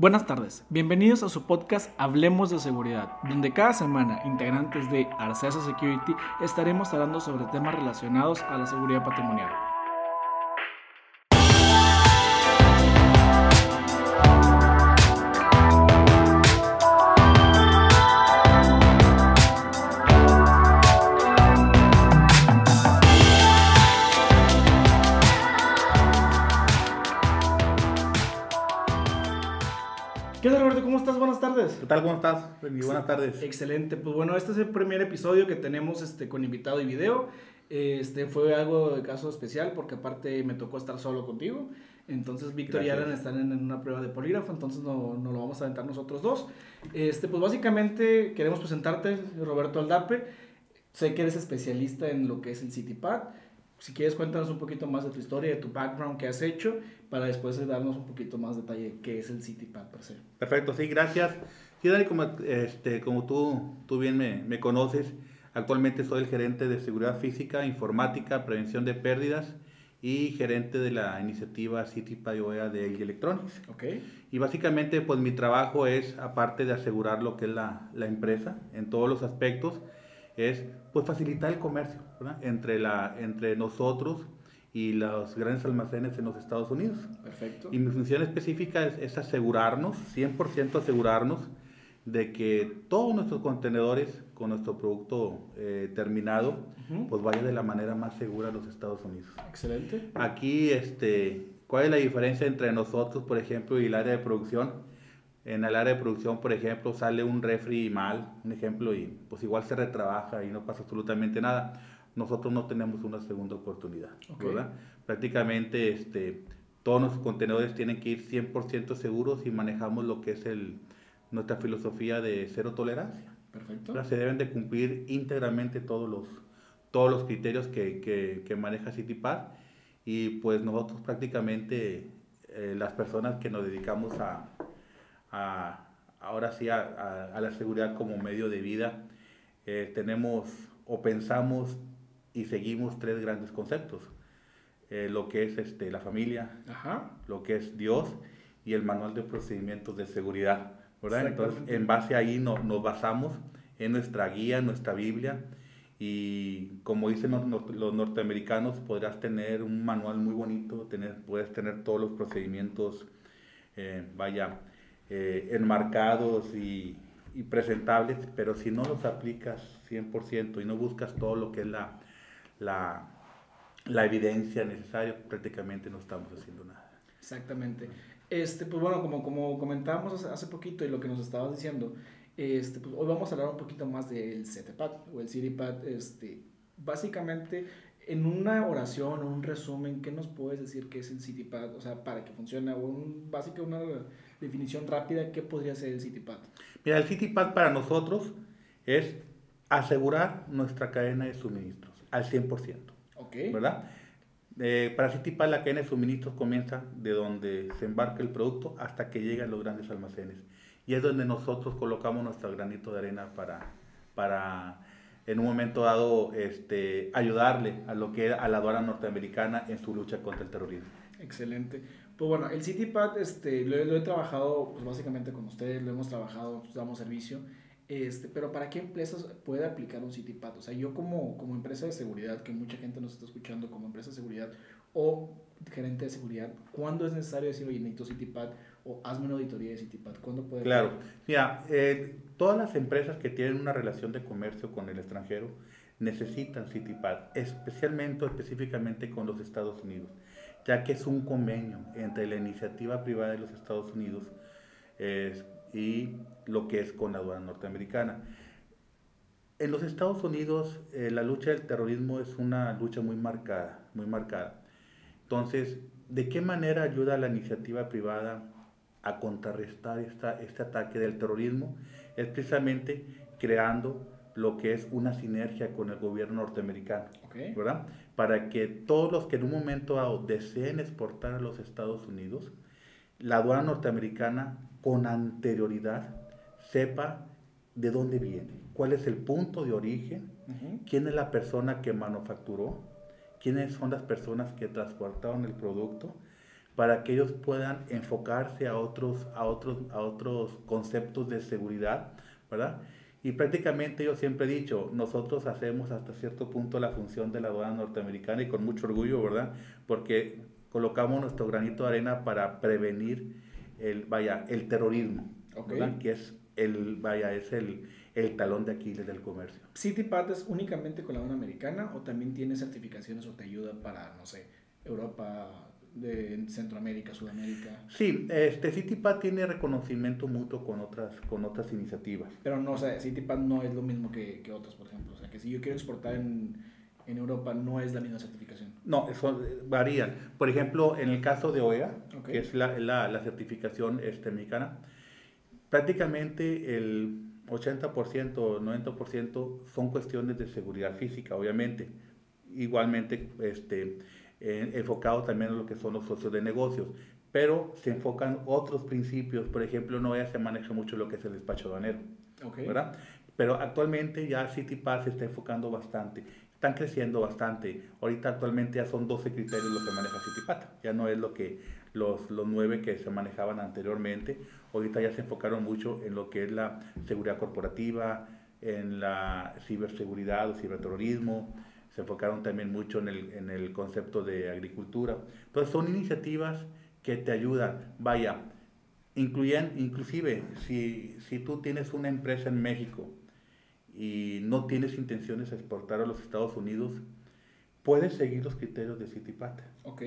Buenas tardes, bienvenidos a su podcast Hablemos de Seguridad, donde cada semana integrantes de Arcesa Security estaremos hablando sobre temas relacionados a la seguridad patrimonial. Tal? ¿Cómo estás? Y buenas tardes. Excelente. Pues bueno, este es el primer episodio que tenemos este, con invitado y video. Este fue algo de caso especial porque aparte me tocó estar solo contigo. Entonces Víctor y. Alan están en, en una prueba de polígrafo, entonces no, no lo vamos a aventar nosotros dos. Este, pues básicamente queremos presentarte, Roberto Aldape. Sé que eres especialista en lo que es el CityPad. Si quieres cuéntanos un poquito más de tu historia, de tu background que has hecho, para después darnos un poquito más detalle de qué es el CityPad per se. Perfecto, sí, gracias. Sí, Dani, como, este, como tú, tú bien me, me conoces, actualmente soy el gerente de seguridad física, informática, prevención de pérdidas y gerente de la iniciativa CityPad OEA de LG Electronics. ¿Ok? Y básicamente, pues mi trabajo es, aparte de asegurar lo que es la, la empresa en todos los aspectos, es pues facilitar el comercio ¿verdad? Entre, la, entre nosotros y los grandes almacenes en los Estados Unidos. Perfecto. Y mi función específica es, es asegurarnos, 100% asegurarnos, de que todos nuestros contenedores con nuestro producto eh, terminado, Ujú. pues vaya de la manera más segura a los Estados Unidos. Excelente. Aquí, este, ¿cuál es la diferencia entre nosotros, por ejemplo, y el área de producción? En el área de producción, por ejemplo, sale un refri mal, un ejemplo, y pues igual se retrabaja y no pasa absolutamente nada. Nosotros no tenemos una segunda oportunidad, Ok. ¿verdad? Prácticamente este, todos nuestros contenedores tienen que ir 100% seguros y manejamos lo que es el, nuestra filosofía de cero tolerancia. Perfecto. Se deben de cumplir íntegramente todos los, todos los criterios que, que, que maneja CityPad y pues nosotros prácticamente eh, las personas que nos dedicamos a, a- ahora sí a, a- a la seguridad como medio de vida eh, tenemos o pensamos y seguimos tres grandes conceptos Eh, lo que es este, la familia Ajá. lo que es Dios y el manual de procedimientos de seguridad, ¿verdad? Entonces, en base ahí no- nos basamos en nuestra guía, en nuestra Biblia, y como dicen los, los norteamericanos, podrás tener un manual muy bonito, tener, puedes tener todos los procedimientos, eh, vaya, eh, enmarcados y, y presentables, pero si no los aplicas 100% y no buscas todo lo que es la, la, la evidencia necesaria, prácticamente no estamos haciendo nada. Exactamente. Este, pues bueno, como, como comentábamos hace, poquito y lo que nos estabas diciendo, este, pues hoy vamos a hablar un poquito más del CTPAD o el CityPad. Este, básicamente, en una oración o un resumen, ¿qué nos puedes decir que es el CityPad? O sea, para que funcione, o un, básica una definición rápida, ¿qué podría ser el CityPad? Mira, el CityPad para nosotros es asegurar nuestra cadena de suministros al 100%, ¿Ok? ¿verdad? Eh, para CityPad la cadena de suministros comienza de donde se embarca el producto hasta que llega a los grandes almacenes. Y es donde nosotros colocamos nuestro granito de arena para, para en un momento dado, este, ayudarle a lo que a la aduana norteamericana en su lucha contra el terrorismo. Excelente. Pues bueno, el CityPad este, lo, lo he trabajado pues, básicamente con ustedes, lo hemos trabajado, pues, damos servicio. Este, pero ¿para qué empresas puede aplicar un CityPad? O sea, yo como, como empresa de seguridad, que mucha gente nos está escuchando como empresa de seguridad o gerente de seguridad, ¿cuándo es necesario decir, oye, necesito CityPad o hazme una auditoría de CityPad? ¿Cuándo puede? Claro, mira, eh, todas las empresas que tienen una relación de comercio con el extranjero necesitan CityPad, especialmente o específicamente con los Estados Unidos, ya que es un convenio entre la iniciativa privada de los Estados Unidos eh, y lo que es con la aduana norteamericana. En los Estados Unidos eh, la lucha del terrorismo es una lucha muy marcada, muy marcada. Entonces, ¿de qué manera ayuda la iniciativa privada a contrarrestar esta, este ataque del terrorismo? Es precisamente creando lo que es una sinergia con el gobierno norteamericano, Ok. ¿verdad? Para que todos los que en un momento dado deseen exportar a los Estados Unidos, la aduana norteamericana con anterioridad sepa de dónde viene, cuál es el punto de origen, quién es la persona que manufacturó, quiénes son las personas que transportaron el producto, para que ellos puedan enfocarse a otros, a otros, a otros conceptos de seguridad, ¿verdad? Y prácticamente yo siempre he dicho, nosotros hacemos hasta cierto punto la función de la aduana norteamericana y con mucho orgullo, ¿verdad? Porque colocamos nuestro granito de arena para prevenir el, vaya, el terrorismo, ¿verdad? Que es el, vaya, es el, el talón de Aquiles del comercio. ¿CityPath es únicamente con la aduana americana o también tiene certificaciones o te ayuda para, no sé, Europa, de Centroamérica, Sudamérica. Sí, este CityPad tiene reconocimiento mutuo con otras, con otras iniciativas. Pero no, o sea, CityPad no es lo mismo que, que otras, por ejemplo. O sea, que si yo quiero exportar en, en Europa, no es la misma certificación. No, eso varían. Por ejemplo, en el caso de OEA, que es la, la, la, certificación este, mexicana, prácticamente el 80%, 90% son cuestiones de seguridad física, obviamente. Igualmente, este, eh, enfocado también en lo que son los socios de negocios, pero se enfocan otros principios, por ejemplo, no ya se maneja mucho lo que es el despacho aduanero, ¿verdad? Pero actualmente ya CityPass se está enfocando bastante, están creciendo bastante. Ahorita actualmente ya son 12 criterios lo que maneja CityPath, ya no es lo que los, los 9 que se manejaban anteriormente. Ahorita ya se enfocaron mucho en lo que es la seguridad corporativa, en la ciberseguridad o ciberterrorismo, se enfocaron también mucho en el, en el concepto de agricultura. Entonces son iniciativas que te ayudan, vaya, incluyen, inclusive si, si tú tienes una empresa en México y no tienes intenciones de exportar a los Estados Unidos, puedes seguir los criterios de CityPat,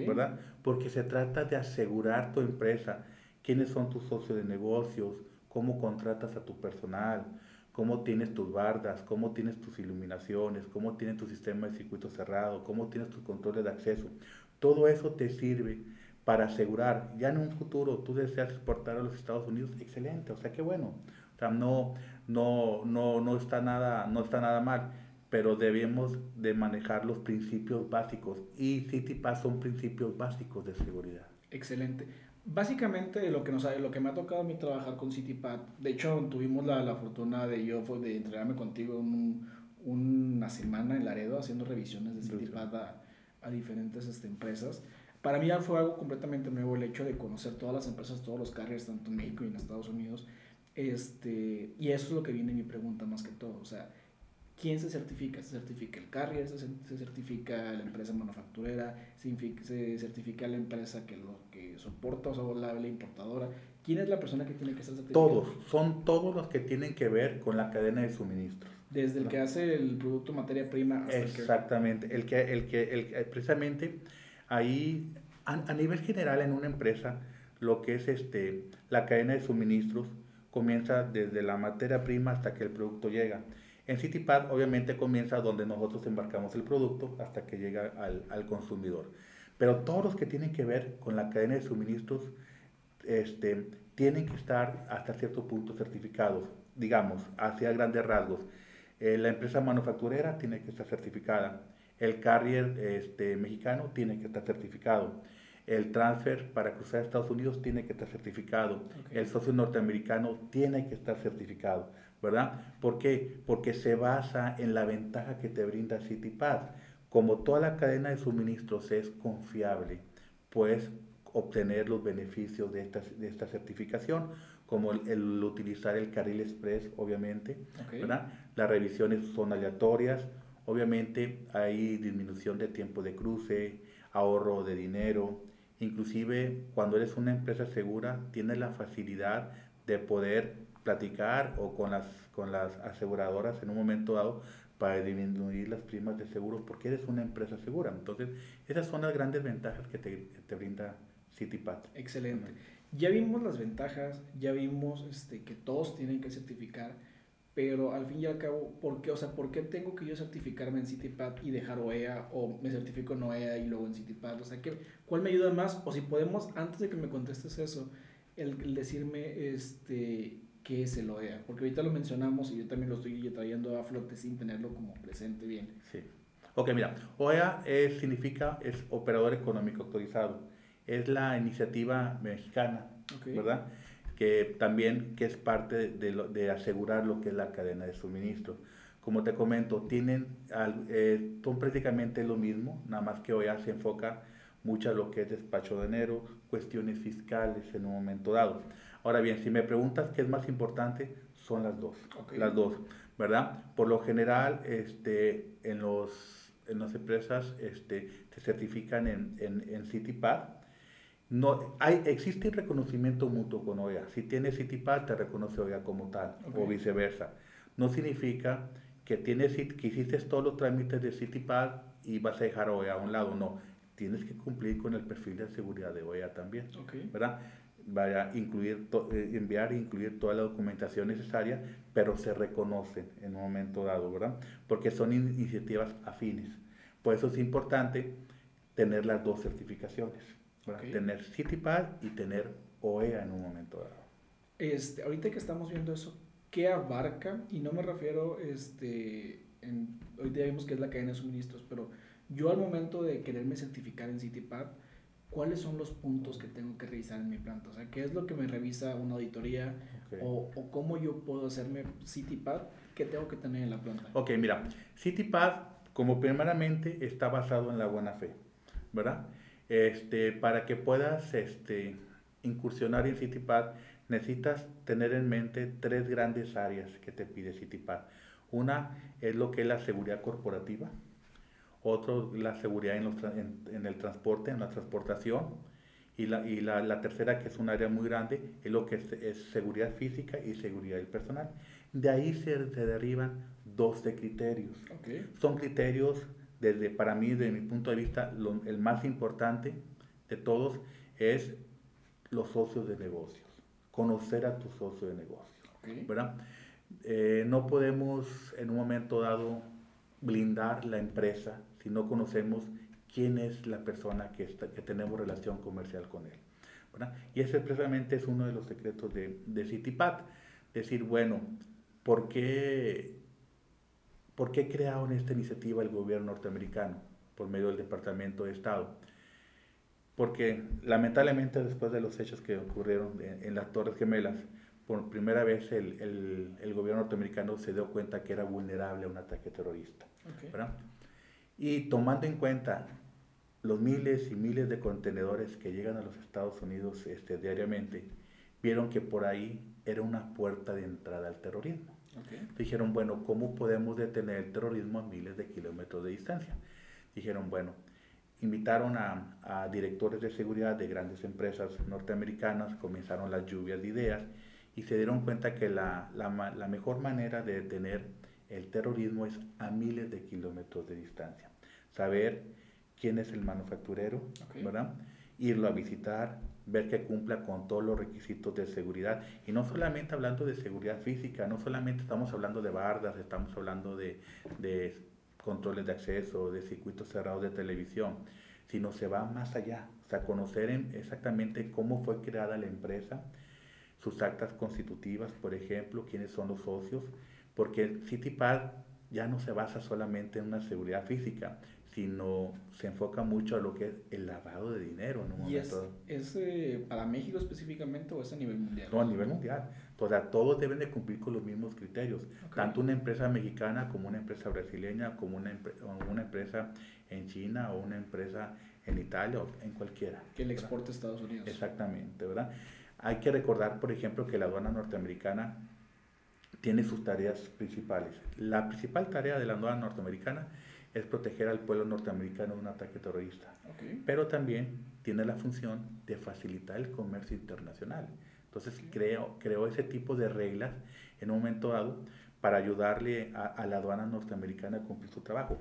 ¿verdad? Porque se trata de asegurar tu empresa, quiénes son tus socios de negocios, cómo contratas a tu personal, cómo tienes tus bardas, cómo tienes tus iluminaciones, cómo tienes tu sistema de circuito cerrado, cómo tienes tus controles de acceso. Todo eso te sirve para asegurar, ya en un futuro tú deseas exportar a los Estados Unidos, excelente, o sea, qué bueno. O sea, no, no, no, no, está nada, no está nada mal, pero debemos de manejar los principios básicos y CityPass son principios básicos de seguridad. Excelente. Básicamente lo que, nos, lo que me ha tocado a mí trabajar con CityPad, de hecho tuvimos la, la fortuna de yo de entregarme contigo un, una semana en Laredo haciendo revisiones de CityPad a, a, diferentes este, empresas. Para mí ya fue algo completamente nuevo el hecho de conocer todas las empresas, todos los carriers, tanto en México y en Estados Unidos. Este, y eso es lo que viene mi pregunta más que todo. O sea, ¿Quién se certifica? Se certifica el carrier, se, certifica la empresa manufacturera, se, certifica la empresa que lo que soporta o la, la importadora. ¿Quién es la persona que tiene que ser certificada? Todos, son todos los que tienen que ver con la cadena de suministros. Desde el que hace el producto materia prima hasta Exactamente, el que, el que, el, eh, precisamente ahí a, a, nivel general en una empresa lo que es este la cadena de suministros comienza desde la materia prima hasta que el producto llega. En CityPad obviamente comienza donde nosotros embarcamos el producto hasta que llega al, al, consumidor. Pero todos los que tienen que ver con la cadena de suministros este, tienen que estar hasta cierto punto certificados, digamos, hacia grandes rasgos. Eh, la empresa manufacturera tiene que estar certificada. El carrier este, mexicano tiene que estar certificado. El transfer para cruzar a Estados Unidos tiene que estar certificado. El socio norteamericano tiene que estar certificado. ¿verdad? ¿Por qué? Porque se basa en la ventaja que te brinda CityPad. Como toda la cadena de suministros es confiable, puedes obtener los beneficios de esta, de esta certificación, como el, utilizar el carril express, obviamente, ¿verdad? Las revisiones son aleatorias, obviamente hay disminución de tiempo de cruce, ahorro de dinero, inclusive cuando eres una empresa segura, tienes la facilidad de poder platicar o con las, con las aseguradoras en un momento dado para disminuir las primas de seguro porque eres una empresa segura. Entonces, esas son las grandes ventajas que te, te brinda CityPad. Excelente. Ya vimos las ventajas, ya vimos este, que todos tienen que certificar, pero al fin y al cabo, ¿por qué, o sea, ¿por qué tengo que yo certificarme en CityPad y dejar OEA o me certifico en OEA y luego en CityPad? O sea, ¿qué, ¿cuál me ayuda más? O si podemos, antes de que me contestes eso, el, el decirme, este, qué es el OEA, porque ahorita lo mencionamos y yo también lo estoy trayendo a flote sin tenerlo como presente bien. Sí. Ok, mira, OEA es, significa es Operador Económico Autorizado. Es la iniciativa mexicana, ¿verdad? Que también que es parte de, de, asegurar lo que es la cadena de suministro. Como te comento, tienen, eh, son prácticamente lo mismo, nada más que OEA se enfoca mucha lo que es despacho de enero, cuestiones fiscales en un momento dado. Ahora bien, si me preguntas qué es más importante, son las dos, las dos, ¿verdad? Por lo general, este, en, los, en las empresas este, se certifican en, en, en CityPad. No, hay, existe reconocimiento mutuo con OEA. Si tienes CityPad, te reconoce OEA como tal, o viceversa. No significa que, tienes, que hiciste todos los trámites de CityPad y vas a dejar OEA a un lado. No, tienes que cumplir con el perfil de seguridad de OEA también, ¿verdad? Vaya a incluir eh, enviar e incluir toda la documentación necesaria, pero se reconocen en un momento dado, ¿verdad? Porque son iniciativas afines. Por eso es importante tener las dos certificaciones, tener CityPad y tener OEA en un momento dado. Este, ahorita que estamos viendo eso, ¿qué abarca? Y no me refiero, este, en, ahorita ya vimos que es la cadena de suministros, pero yo al momento de quererme certificar en CityPad, ¿cuáles son los puntos que tengo que revisar en mi planta? O sea, ¿qué es lo que me revisa una auditoría? O, o, cómo yo puedo hacerme CityPad? ¿Qué tengo que tener en la planta? Ok, mira, CityPad, como primeramente, está basado en la buena fe, ¿verdad? Este, para que puedas este, incursionar en CityPad, necesitas tener en mente tres grandes áreas que te pide CityPad. Una es lo que es la seguridad corporativa, otro la seguridad en, en, el transporte, en la transportación, y, la, y la, la, tercera, que es un área muy grande, es lo que es, seguridad física y seguridad del personal. De ahí se, derivan 12 criterios. Son criterios, desde, para mí, desde mi punto de vista, el más importante de todos es los socios de negocios, conocer a tu socio de negocios. ¿verdad? Eh, no podemos en un momento dado blindar la empresa si no conocemos quién es la persona que, que tenemos relación comercial con él. Y ese precisamente es uno de los secretos de, de CityPad. Decir, bueno, ¿por qué, ¿por qué crearon esta iniciativa el gobierno norteamericano por medio del Departamento de Estado? Porque lamentablemente después de los hechos que ocurrieron en, las Torres Gemelas, por primera vez el, el, el, gobierno norteamericano se dio cuenta que era vulnerable a un ataque terrorista. Y tomando en cuenta los miles y miles de contenedores que llegan a los Estados Unidos este, diariamente, vieron que por ahí era una puerta de entrada al terrorismo. Dijeron, bueno, ¿cómo podemos detener el terrorismo a miles de kilómetros de distancia? Dijeron, bueno, invitaron a, a, directores de seguridad de grandes empresas norteamericanas, comenzaron las lluvias de ideas y se dieron cuenta que la, la, la mejor manera de detener el terrorismo es a miles de kilómetros de distancia. Saber quién es el manufacturero, ¿verdad? Irlo a visitar, ver que cumpla con todos los requisitos de seguridad. Y no solamente hablando de seguridad física, no solamente estamos hablando de bardas, estamos hablando de, de controles de acceso, de circuitos cerrados de televisión, sino se va más allá, o sea, conocer exactamente cómo fue creada la empresa, sus actas constitutivas, por ejemplo, quiénes son los socios, porque CityPad ya no se basa solamente en una seguridad física, sino se enfoca mucho a lo que es el lavado de dinero. ¿no? ¿Y es, es eh, para México específicamente o es a nivel mundial? No, a nivel mundial. O sea, todos deben de cumplir con los mismos criterios. Tanto una empresa mexicana como una empresa brasileña, como una, una empresa en China o una empresa en Italia o en cualquiera. Que le exporte a Estados Unidos. Exactamente, ¿verdad? Hay que recordar, por ejemplo, que la aduana norteamericana tiene sus tareas principales. La principal tarea de la aduana norteamericana es proteger al pueblo norteamericano de un ataque terrorista, pero también tiene la función de facilitar el comercio internacional. Entonces creo, creó ese tipo de reglas en un momento dado para ayudarle a, la aduana norteamericana a cumplir su trabajo.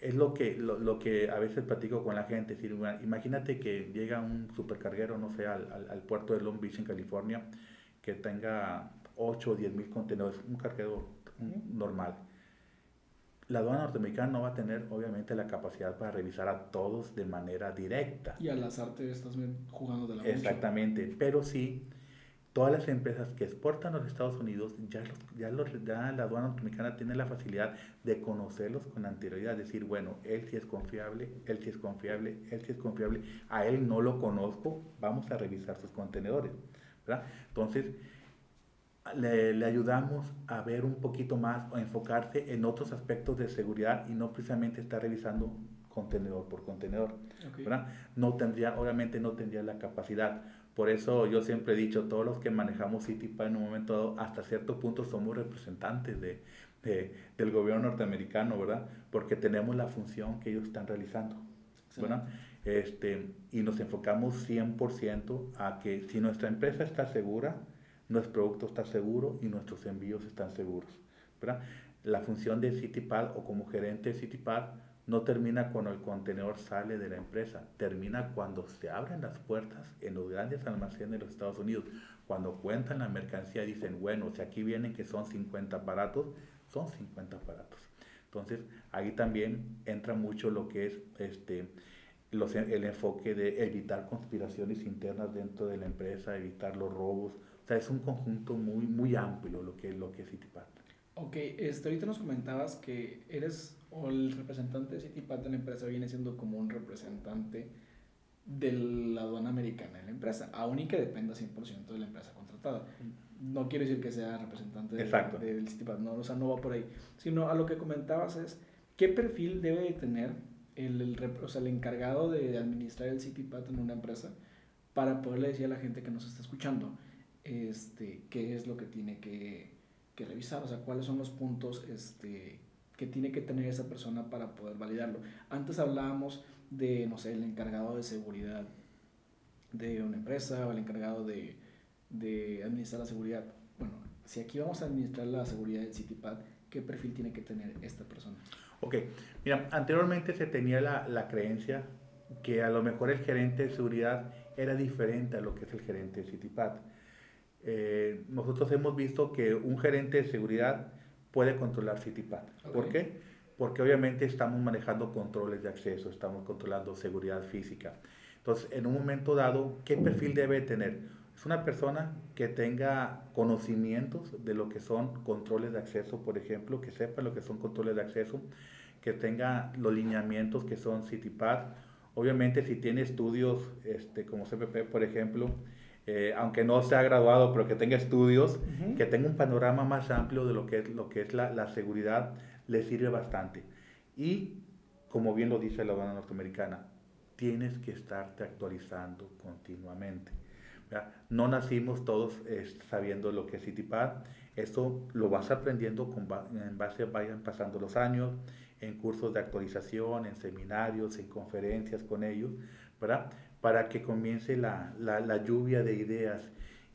Es lo que, lo, que a veces platico con la gente. decir, imagínate que llega un supercarguero, no sé, al, al, al puerto de Long Beach en California, que tenga 8 o 10 mil contenedores, un carguero normal. La aduana norteamericana no va a tener, obviamente, la capacidad para revisar a todos de manera directa. Y al azar te estás jugando de la Exactamente, pero sí, todas las empresas que exportan a los Estados Unidos, ya, ya, ya la aduana norteamericana tiene la facilidad de conocerlos con anterioridad, decir, bueno, él sí es confiable, él sí es confiable, él sí es confiable, a él no lo conozco, vamos a revisar sus contenedores. ¿verdad? Entonces, le, ayudamos a ver un poquito más o enfocarse en otros aspectos de seguridad y no precisamente estar revisando contenedor por contenedor. No tendría, obviamente no tendría la capacidad. Por eso yo siempre he dicho, todos los que manejamos CityPad en un momento dado, hasta cierto punto somos representantes de, de, del gobierno norteamericano, ¿verdad? Porque tenemos la función que ellos están realizando, ¿verdad? Este, y nos enfocamos 100% a que si nuestra empresa está segura, nuestro producto está seguro y nuestros envíos están seguros, ¿verdad? La función de CityPad o como gerente de CityPad no termina cuando el contenedor sale de la empresa, termina cuando se abren las puertas en los grandes almacenes de los Estados Unidos. Cuando cuentan la mercancía dicen, bueno, si aquí vienen que son 50 aparatos, son 50 aparatos. Entonces, ahí también entra mucho lo que es este, el enfoque de evitar conspiraciones internas dentro de la empresa, evitar los robos. Sea, es un conjunto muy, muy amplio lo que, lo que es CityPad. Ok, este, ahorita nos comentabas que eres o el representante de CityPad de la empresa viene siendo como un representante de la aduana americana en la empresa, aún y que dependa 100% de la empresa contratada. No quiero decir que sea representante de, del CityPad, no, o sea, no va por ahí, sino a lo que comentabas es qué perfil debe de tener el, el, o sea, el encargado de administrar el CityPad en una empresa para poderle decir a la gente que nos está escuchando este, qué es lo que tiene que, que revisar, o sea, cuáles son los puntos este, que tiene que tener esa persona para poder validarlo. Antes hablábamos de, no sé, el encargado de seguridad de una empresa o el encargado de, de administrar la seguridad. Bueno, si aquí vamos a administrar la seguridad del CityPad, ¿qué perfil tiene que tener esta persona? Ok, mira, anteriormente se tenía la, la creencia que a lo mejor el gerente de seguridad era diferente a lo que es el gerente de CityPad. Eh, nosotros hemos visto que un gerente de seguridad puede controlar CityPad. ¿Por qué? Porque obviamente estamos manejando controles de acceso, estamos controlando seguridad física. Entonces, en un momento dado, ¿qué perfil debe tener? Es una persona que tenga conocimientos de lo que son controles de acceso, por ejemplo, que sepa lo que son controles de acceso, que tenga los lineamientos que son CityPad. Obviamente, si tiene estudios este, como CPP, por ejemplo, eh, aunque no sea graduado, pero que tenga estudios, que tenga un panorama más amplio de lo que es, lo que es la, la, seguridad, le sirve bastante. Y, como bien lo dice la aduana norteamericana, tienes que estarte actualizando continuamente. No nacimos todos eh, sabiendo lo que es CityPad, esto lo vas aprendiendo con, en base a vayan pasando los años, en cursos de actualización, en seminarios, en conferencias con ellos, ¿verdad? Para que comience la, la, la lluvia de ideas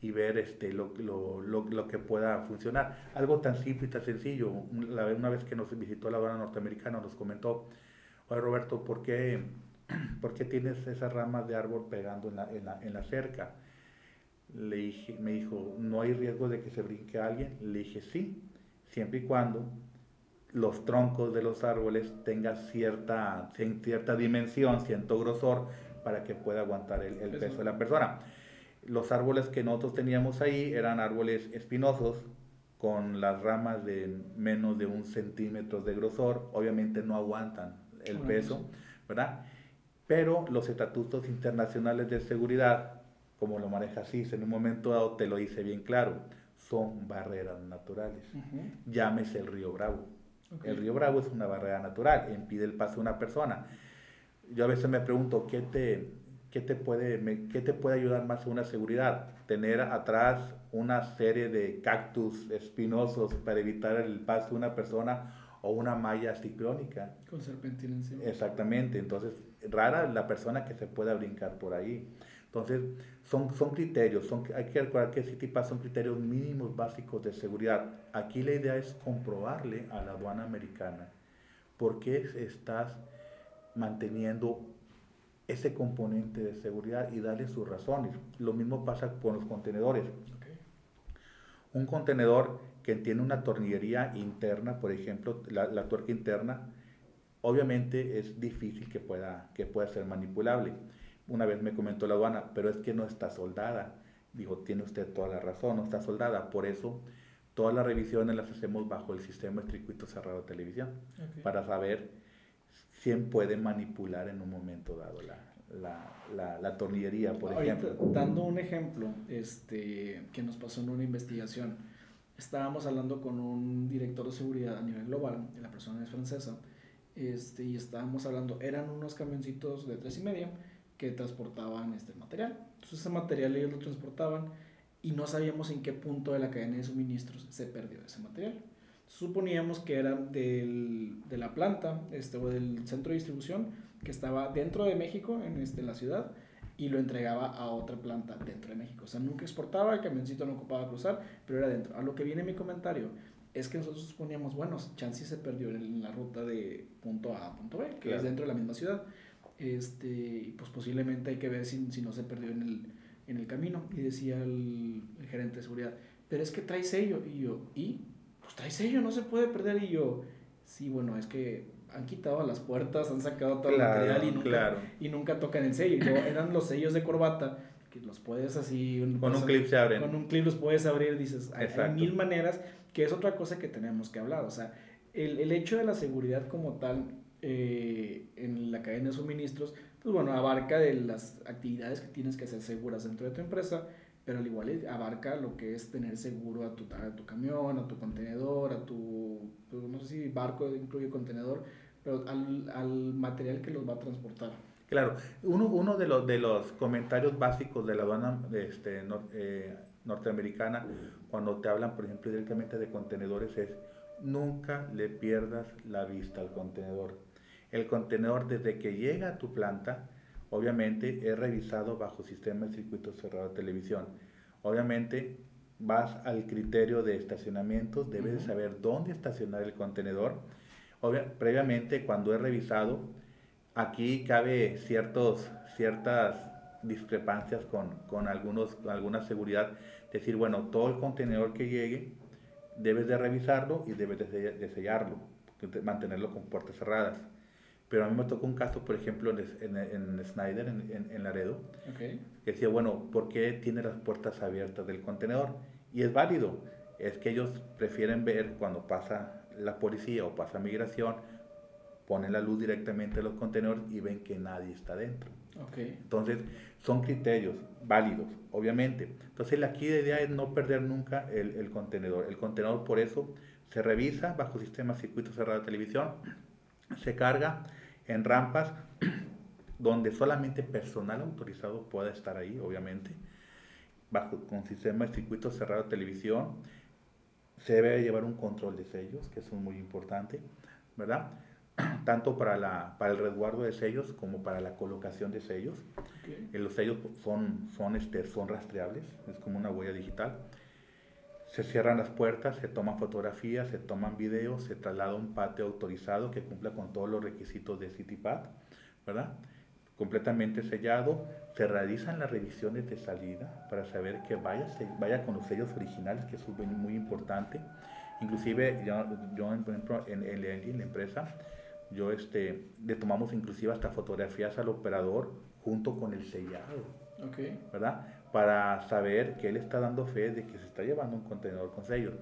y ver este, lo, lo, lo, que pueda funcionar. Algo tan simple y tan sencillo. Una vez que nos visitó la aduana norteamericana nos comentó, oye Roberto, ¿por qué, ¿por qué tienes esas ramas de árbol pegando en la, en la, en la cerca? Le dije, me dijo, ¿no hay riesgo de que se brinque alguien? Le dije, sí, siempre y cuando los troncos de los árboles tengan cierta, cierta dimensión, cierto grosor, para que pueda aguantar el, peso de la persona. Los árboles que nosotros teníamos ahí eran árboles espinosos con las ramas de menos de un centímetro de grosor, obviamente no aguantan el peso, ¿verdad? Pero los estatutos internacionales de seguridad, como lo maneja CIS en un momento dado, te lo dice bien claro, son barreras naturales. Llámese el río Bravo. El río Bravo es una barrera natural, impide el paso de una persona yo a veces me pregunto, ¿qué te, qué te, puede, qué te puede ayudar más a una seguridad? Tener atrás una serie de cactus espinosos para evitar el paso de una persona o una malla ciclónica. Con serpentina encima. Exactamente, entonces rara la persona que se pueda brincar por ahí. Entonces, son, son criterios, son, hay que recordar que CityPass son criterios mínimos básicos de seguridad. Aquí la idea es comprobarle a la aduana americana por qué estás manteniendo ese componente de seguridad y darle sus razones. Lo mismo pasa con los contenedores. Un contenedor que tiene una tornillería interna, por ejemplo, la, tuerca interna, obviamente es difícil que pueda, que pueda ser manipulable. Una vez me comentó la aduana, pero es que no está soldada. Dijo, tiene usted toda la razón, no está soldada. Por eso todas las revisiones las hacemos bajo el sistema de circuito cerrado de televisión, para saber quién puede manipular en un momento dado la, la, tornillería, por ejemplo. Dando un ejemplo este, que nos pasó en una investigación, estábamos hablando con un director de seguridad a nivel global, la persona es francesa, este, y estábamos hablando, eran unos camioncitos de tres y media que transportaban este material. Entonces ese material ellos lo transportaban y no sabíamos en qué punto de la cadena de suministros se perdió ese material. Suponíamos que era del, de la planta este, o del centro de distribución que estaba dentro de México, en este, la ciudad, y lo entregaba a otra planta dentro de México. O sea, nunca exportaba, el camioncito no ocupaba cruzar, pero era dentro. A lo que viene mi comentario es que nosotros suponíamos, bueno, Chansey se perdió en la ruta de punto A a punto B, que es dentro de la misma ciudad. Este, y pues posiblemente hay que ver si, si no se perdió en el, en el camino. Y decía el, gerente de seguridad, pero es que trae sello. Y yo, ¿y? Pues trae sello, no se puede perder. Y yo, sí, bueno, es que han quitado las puertas, han sacado todo el material y nunca, y nunca tocan el sello. Y eran los sellos de corbata que los puedes así... Con un clip se abren. Con un clip los puedes abrir, dices, hay, mil maneras, que es otra cosa que tenemos que hablar. O sea, el, el hecho de la seguridad como tal eh, en la cadena de suministros, pues bueno, abarca de las actividades que tienes que hacer seguras dentro de tu empresa, pero al igual abarca lo que es tener seguro a tu, a tu camión, a tu contenedor, a tu, pues no sé si barco incluye contenedor, pero al, al material que los va a transportar. Claro, uno, uno de, los, de los comentarios básicos de la aduana este, eh, norteamericana, cuando te hablan, por ejemplo, directamente de contenedores, es nunca le pierdas la vista al contenedor. El contenedor desde que llega a tu planta, obviamente es revisado bajo sistema de circuito cerrado de televisión. Obviamente vas al criterio de estacionamiento, debes de saber dónde estacionar el contenedor. previamente, cuando es revisado, aquí cabe ciertos, ciertas discrepancias con, con, algunos, con alguna seguridad. Decir, bueno, todo el contenedor que llegue, debes de revisarlo y debes de sellarlo, mantenerlo con puertas cerradas. Pero a mí me tocó un caso, por ejemplo, en, en, Snyder, en, en Laredo, que decía, bueno, ¿por qué tiene las puertas abiertas del contenedor? Y es válido, es que ellos prefieren ver cuando pasa la policía o pasa migración, ponen la luz directamente a los contenedores y ven que nadie está dentro. Okay. Entonces, son criterios válidos, obviamente. Entonces, aquí la idea es no perder nunca el, el contenedor. El contenedor, por eso, se revisa bajo sistema circuito cerrado de televisión, se carga en rampas donde solamente personal autorizado pueda estar ahí, obviamente, bajo con sistema de circuito cerrado de televisión. Se debe llevar un control de sellos, que es muy importante, ¿verdad? Tanto para, la, para el resguardo de sellos como para la colocación de sellos. Eh, los sellos son, son, este, son rastreables, es como una huella digital se cierran las puertas, se toman fotografías, se toman videos, se traslada a un patio autorizado que cumpla con todos los requisitos de CityPad, ¿verdad? Completamente sellado. Se realizan las revisiones de salida para saber que vaya, vaya con los sellos originales, que es muy importante. Inclusive, yo, yo por ejemplo, en, en, la empresa, yo este, le tomamos inclusive hasta fotografías al operador junto con el sellado, okay. ¿verdad? Para saber que él está dando fe de que se está llevando un contenedor con sellos.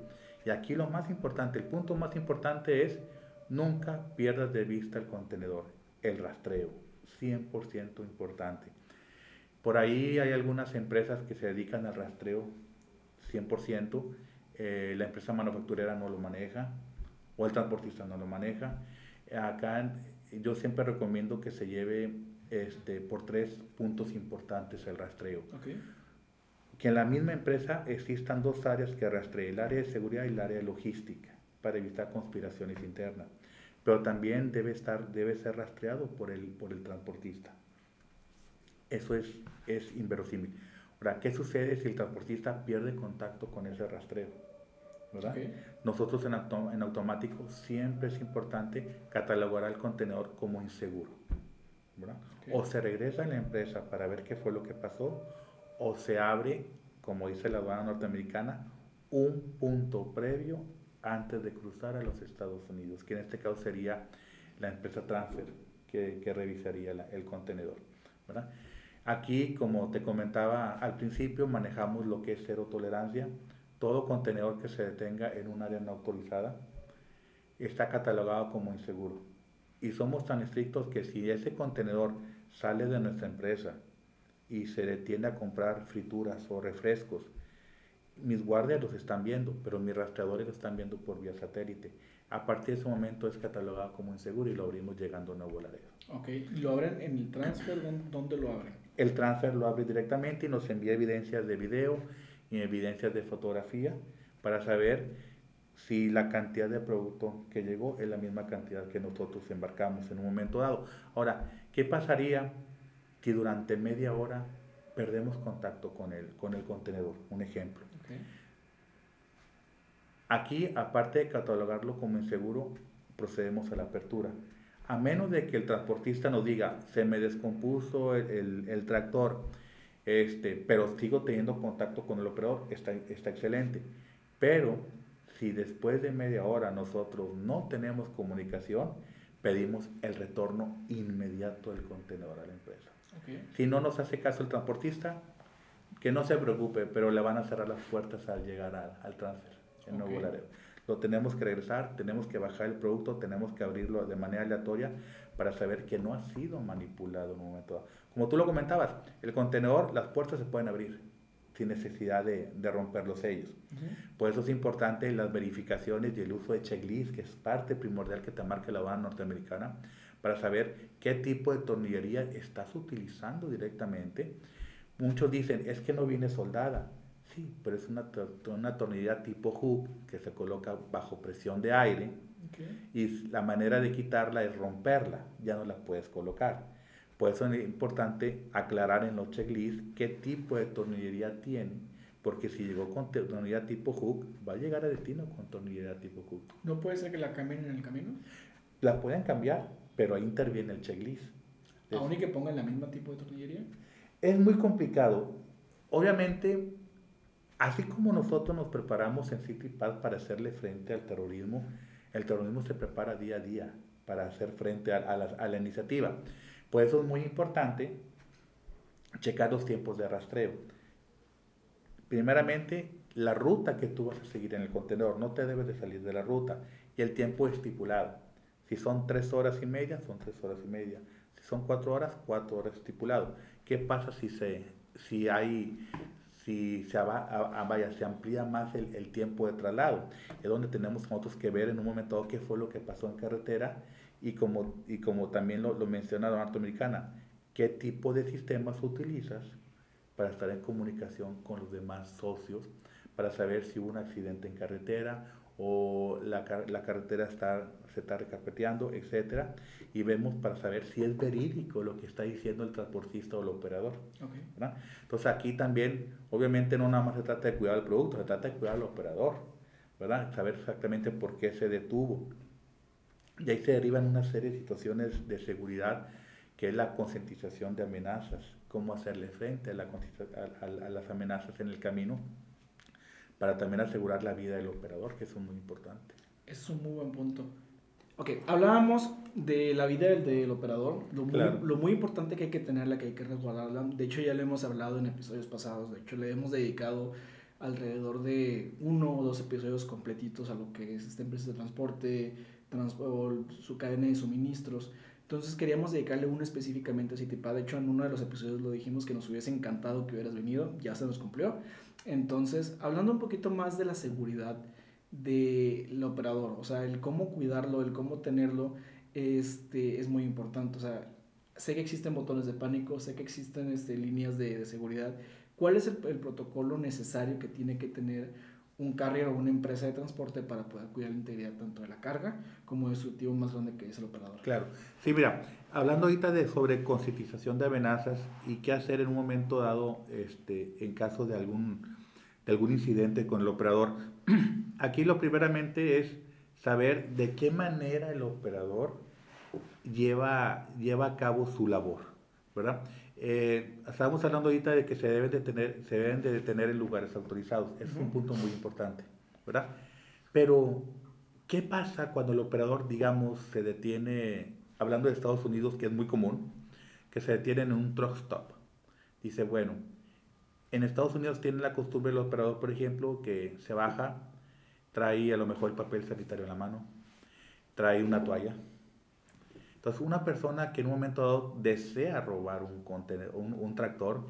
Y aquí lo más importante, el punto más importante es nunca pierdas de vista el contenedor, el rastreo, 100% importante. Por ahí hay algunas empresas que se dedican al rastreo 100%, eh, la empresa manufacturera no lo maneja o el transportista no lo maneja. Acá yo siempre recomiendo que se lleve este, por tres puntos importantes el rastreo. Que en la misma empresa existan dos áreas que rastreen, el área de seguridad y el área de logística, para evitar conspiraciones internas. Pero también debe, estar, debe ser rastreado por el, por el transportista. Eso es, es inverosímil. Ahora, ¿qué sucede si el transportista pierde contacto con ese rastreo? Nosotros en, en automático siempre es importante catalogar el contenedor como inseguro. O se regresa a la empresa para ver qué fue lo que pasó, o se abre, como dice la aduana norteamericana, un punto previo antes de cruzar a los Estados Unidos, que en este caso sería la empresa Transfer que, que revisaría el contenedor. Aquí, como te comentaba al principio, manejamos lo que es cero tolerancia. Todo contenedor que se detenga en un área no autorizada está catalogado como inseguro. Y somos tan estrictos que si ese contenedor sale de nuestra empresa y se detiene a comprar frituras o refrescos mis guardias los están viendo, pero mis rastreadores lo están viendo por vía satélite. A partir de ese momento es catalogado como inseguro y lo abrimos llegando a Nuevo Laredo. Ok, ¿lo abren en el transfer? ¿Dónde lo abren? El transfer lo abre directamente y nos envía evidencias de video y evidencias de fotografía para saber si la cantidad de producto que llegó es la misma cantidad que nosotros embarcamos en un momento dado. Ahora, ¿qué pasaría si durante media hora perdemos contacto con el, con el contenedor? Un ejemplo. Aquí, aparte de catalogarlo como inseguro, procedemos a la apertura. A menos de que el transportista nos diga, se me descompuso el, el, tractor, este, pero sigo teniendo contacto con el operador, está, está excelente. Pero si después de media hora nosotros no tenemos comunicación, pedimos el retorno inmediato del contenedor a la empresa. Si no nos hace caso el transportista, que no se preocupe, pero le van a cerrar las puertas al llegar al, transfer en Nuevo Laredo. Lo tenemos que regresar, tenemos que bajar el producto, tenemos que abrirlo de manera aleatoria para saber que no ha sido manipulado en un momento dado. Como tú lo comentabas, el contenedor, las puertas se pueden abrir sin necesidad de, romper los sellos. Por eso es importante las verificaciones y el uso de checklist, que es parte primordial que te marca la aduana norteamericana, para saber qué tipo de tornillería estás utilizando directamente. Muchos dicen, es que no viene soldada. Sí, pero es una, una tornillería tipo hook que se coloca bajo presión de aire y la manera de quitarla es romperla, ya no la puedes colocar. Por eso es importante aclarar en los checklists qué tipo de tornillería tiene, porque si llegó con tornillería tipo hook, va a llegar a destino con tornillería tipo hook. ¿No puede ser que la cambien en el camino? La pueden cambiar, pero ahí interviene el checklist. ¿Aún y que pongan la misma tipo de tornillería? Es muy complicado. Obviamente, así como nosotros nos preparamos en CityPad para hacerle frente al terrorismo, el terrorismo se prepara día a día para hacer frente a, la, a la iniciativa. Por eso es muy importante checar los tiempos de rastreo. Primeramente, la ruta que tú vas a seguir en el contenedor, no te debes de salir de la ruta y el tiempo estipulado. Si son tres horas y media, son tres horas y media. Si son cuatro horas, cuatro horas estipulado. ¿Qué pasa si se, si hay, si se, vaya, se amplía más el, el, tiempo de traslado? Es donde tenemos nosotros que ver en un momento dado qué fue lo que pasó en carretera y como, y como también lo, lo menciona la norteamericana, qué tipo de sistemas utilizas para estar en comunicación con los demás socios, para saber si hubo un accidente en carretera o la, la carretera está, se está recarpeteando, etc. Y vemos para saber si es verídico lo que está diciendo el transportista o el operador. Entonces aquí también, obviamente no nada más se trata de cuidar el producto, se trata de cuidar al operador, ¿verdad? saber exactamente por qué se detuvo. Y ahí se derivan una serie de situaciones de seguridad, que es la concientización de amenazas, cómo hacerle frente a, la, a, las amenazas en el camino, para también asegurar la vida del operador, que es muy importante. Es un muy buen punto. Ok, hablábamos de la vida del, del operador, lo muy, lo muy, importante que hay que tenerla, que hay que resguardarla. De hecho, ya le hemos hablado en episodios pasados, de hecho, le hemos dedicado alrededor de uno o dos episodios completitos a lo que es esta empresa de transporte, su cadena de suministros. Entonces queríamos dedicarle uno específicamente a CityPad. De hecho, en uno de los episodios lo dijimos que nos hubiese encantado que hubieras venido. Ya se nos cumplió. Entonces, hablando un poquito más de la seguridad del operador, o sea, el cómo cuidarlo, el cómo tenerlo, este, es muy importante. O sea, sé que existen botones de pánico, sé que existen este, líneas de seguridad. ¿Cuál es el, protocolo necesario que tiene que tener un carrier o una empresa de transporte para poder cuidar la integridad tanto de la carga como de su activo más grande que es el operador. Claro. Sí, mira, hablando ahorita de sobre concientización de amenazas y qué hacer en un momento dado este, en caso de algún, de algún incidente con el operador, aquí lo primeramente es saber de qué manera el operador lleva, lleva a cabo su labor, ¿verdad? Eh, estábamos hablando ahorita de que se deben de tener, se deben de detener en lugares autorizados. es un punto muy importante, ¿verdad? Pero, ¿qué pasa cuando el operador, digamos, se detiene, hablando de Estados Unidos, que es muy común, que se detiene en un truck stop? Dice, bueno, en Estados Unidos tiene la costumbre el operador, por ejemplo, que se baja, trae a lo mejor el papel sanitario en la mano, trae una toalla, entonces, una persona que en un momento dado desea robar un, un, tractor,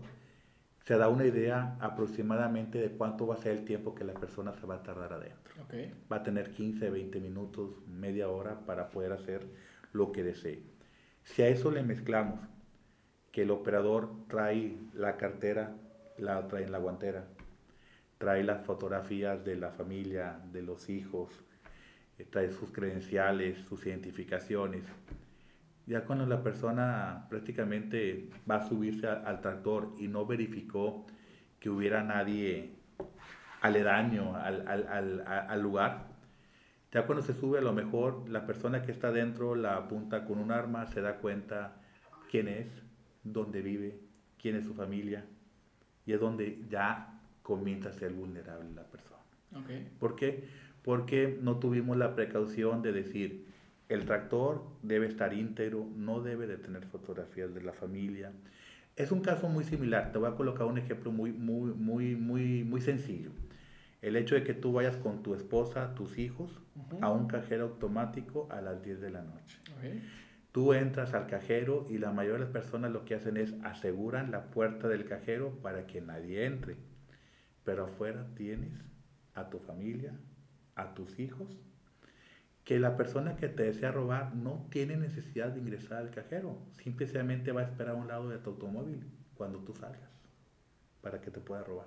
se da una idea aproximadamente de cuánto va a ser el tiempo que la persona se va a tardar adentro. Va a tener 15, 20 minutos, media hora para poder hacer lo que desee. Si a eso le mezclamos que el operador trae la cartera, la trae en la guantera, trae las fotografías de la familia, de los hijos, eh, trae sus credenciales, sus identificaciones. Ya cuando la persona prácticamente va a subirse al tractor y no verificó que hubiera nadie aledaño al, al, al, lugar, ya cuando se sube a lo mejor la persona que está dentro la apunta con un arma, se da cuenta quién es, dónde vive, quién es su familia, y es donde ya comienza a ser vulnerable la persona. Okay. ¿Por qué? Porque no tuvimos la precaución de decir, el tractor debe estar íntegro, no debe de tener fotografías de la familia. Es un caso muy similar, te voy a colocar un ejemplo muy, muy, muy, muy, muy sencillo. El hecho de que tú vayas con tu esposa, tus hijos, a un cajero automático a las 10 de la noche. Tú entras al cajero y la mayoría de las personas lo que hacen es aseguran la puerta del cajero para que nadie entre. Pero afuera tienes a tu familia, a tus hijos que la persona que te desea robar no tiene necesidad de ingresar al cajero, simplemente va a esperar a un lado de tu automóvil cuando tú salgas para que te pueda robar.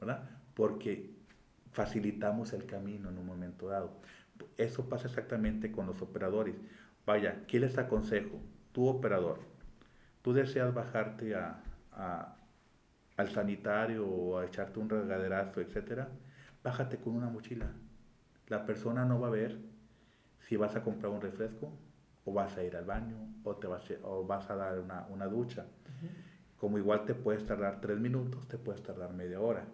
¿Verdad? Porque facilitamos el camino en un momento dado. Eso pasa exactamente con los operadores. Vaya, ¿qué les aconsejo? Tu operador, tú deseas bajarte a, al sanitario o a echarte un regaderazo, etcétera, bájate con una mochila la persona no va a ver si vas a comprar un refresco o vas a ir al baño o, te vas, a, o vas a dar una, ducha. Como igual te puedes tardar tres minutos, te puedes tardar media hora,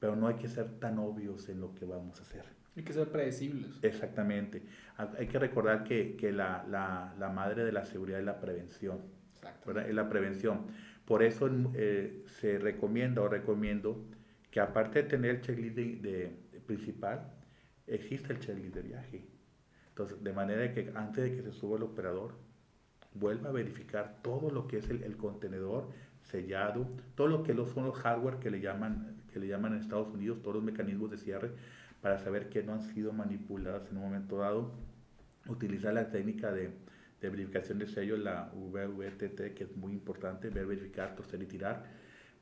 pero no hay que ser tan obvios en lo que vamos a hacer. Hay que ser predecibles. Exactamente. Hay que recordar que, que la, la, la, madre de la seguridad es la prevención. ¿verdad? Es la prevención. Por eso eh, se recomienda o recomiendo que aparte de tener el checklist de, de principal, existe el checklist de viaje. Entonces, de manera que antes de que se suba el operador, vuelva a verificar todo lo que es el, contenedor sellado, todo lo que son los hardware que le llaman que le llaman en Estados Unidos, todos los mecanismos de cierre para saber que no han sido manipulados en un momento dado. Utilizar la técnica de, verificación de sello, la VVTT, que es muy importante, ver, verificar, torcer y tirar,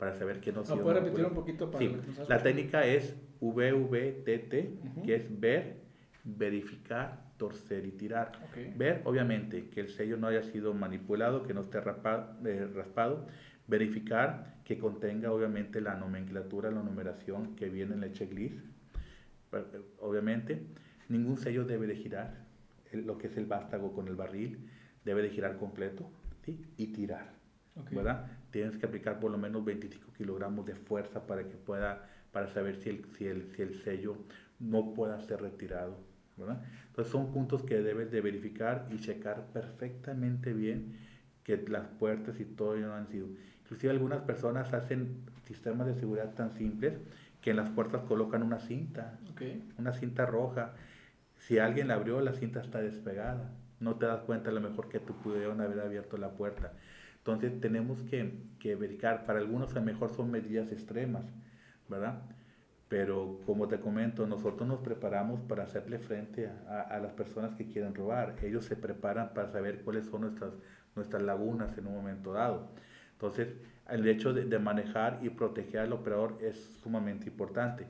para saber que no ha sido. ¿Puede repetir un poquito para sí. La técnica es VVTT, que es ver, verificar, torcer y tirar. Ver, obviamente, que el sello no haya sido manipulado, que no esté eh, raspado. Verificar que contenga, obviamente, la nomenclatura, la numeración que viene en el checklist. Eh, obviamente, ningún sello debe de girar. lo que es el vástago con el barril debe de girar completo y tirar. ¿verdad? Tienes que aplicar por lo menos 25 kilogramos de fuerza para que pueda para saber si el, si el, si el sello no pueda ser retirado. ¿verdad? Entonces son puntos que debes de verificar y checar perfectamente bien que las puertas y todo ya no han sido. Inclusive algunas personas hacen sistemas de seguridad tan simples que en las puertas colocan una cinta, una cinta roja. Si alguien la abrió, la cinta está despegada. No te das cuenta a lo mejor que tú pudieron haber abierto la puerta. Entonces tenemos que, que verificar, para algunos a lo mejor son medidas extremas, ¿verdad? Pero como te comento, nosotros nos preparamos para hacerle frente a, las personas que quieren robar. Ellos se preparan para saber cuáles son nuestras, nuestras lagunas en un momento dado. Entonces, el hecho de, manejar y proteger al operador es sumamente importante.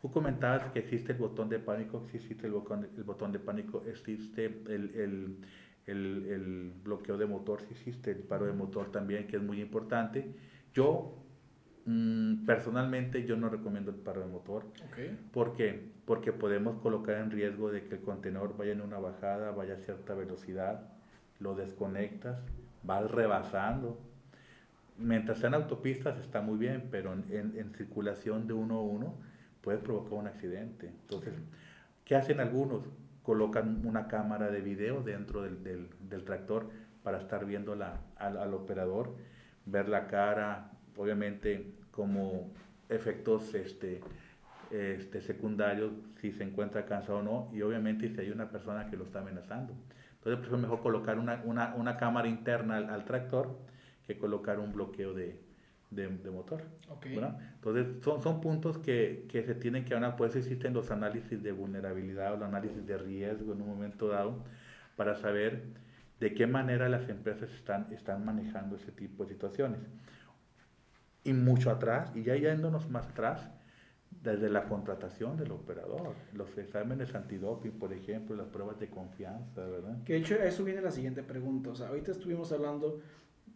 Tú comentabas que existe el botón de pánico, existe el botón, el botón de pánico, existe el, el, el, el bloqueo de motor, sí existe el paro de motor también, que es muy importante. Yo Mm, personalmente yo no recomiendo el paro de motor. Okay. ¿Por qué? Porque podemos colocar en riesgo de que el contenedor vaya en una bajada, vaya a cierta velocidad, lo desconectas, vas rebasando. Mientras sean autopistas está muy bien, pero en, en, circulación de uno a uno puede provocar un accidente. Entonces, ¿qué hacen algunos? Colocan una cámara de video dentro del, del, del tractor para estar viendo la, al, al operador, ver la cara, obviamente como efectos este, este, secundarios si se encuentra cansado o no y obviamente si hay una persona que lo está amenazando. Entonces es mejor colocar una, una, una cámara interna al, tractor que colocar un bloqueo de, de, de motor. Ok. ¿verdad? Entonces, son, son puntos que, que se tienen que hablar, por eso existen los análisis de vulnerabilidad o los análisis de riesgo en un momento dado, para saber de qué manera las empresas están, están manejando ese tipo de situaciones. Y mucho atrás, y ya yéndonos más atrás, desde la contratación del operador, los exámenes antidoping, por ejemplo, las pruebas de confianza, ¿verdad? Que de hecho a eso viene la siguiente pregunta. O sea, ahorita estuvimos hablando,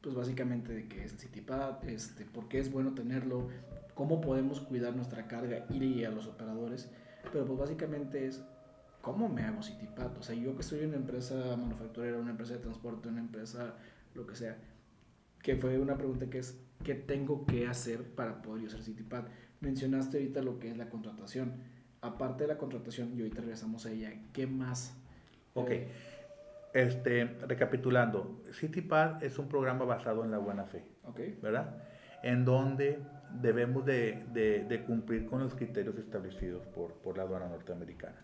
pues básicamente de qué es el CityPad, este, por qué es bueno tenerlo, cómo podemos cuidar nuestra carga y a los operadores. Pero pues básicamente es, ¿cómo me hago CityPad? O sea, yo que soy una empresa manufacturera, una empresa de transporte, una empresa, lo que sea, que fue una pregunta que es, ¿qué tengo que hacer para poder ser CityPad? Mencionaste ahorita lo que es la contratación. Aparte de la contratación, y ahorita regresamos a ella, ¿qué más? Ok. Eh, Este, recapitulando, CityPad es un programa basado en la buena fe, ok, ¿verdad? En donde debemos de, de- de cumplir con los criterios establecidos por, por la aduana norteamericana.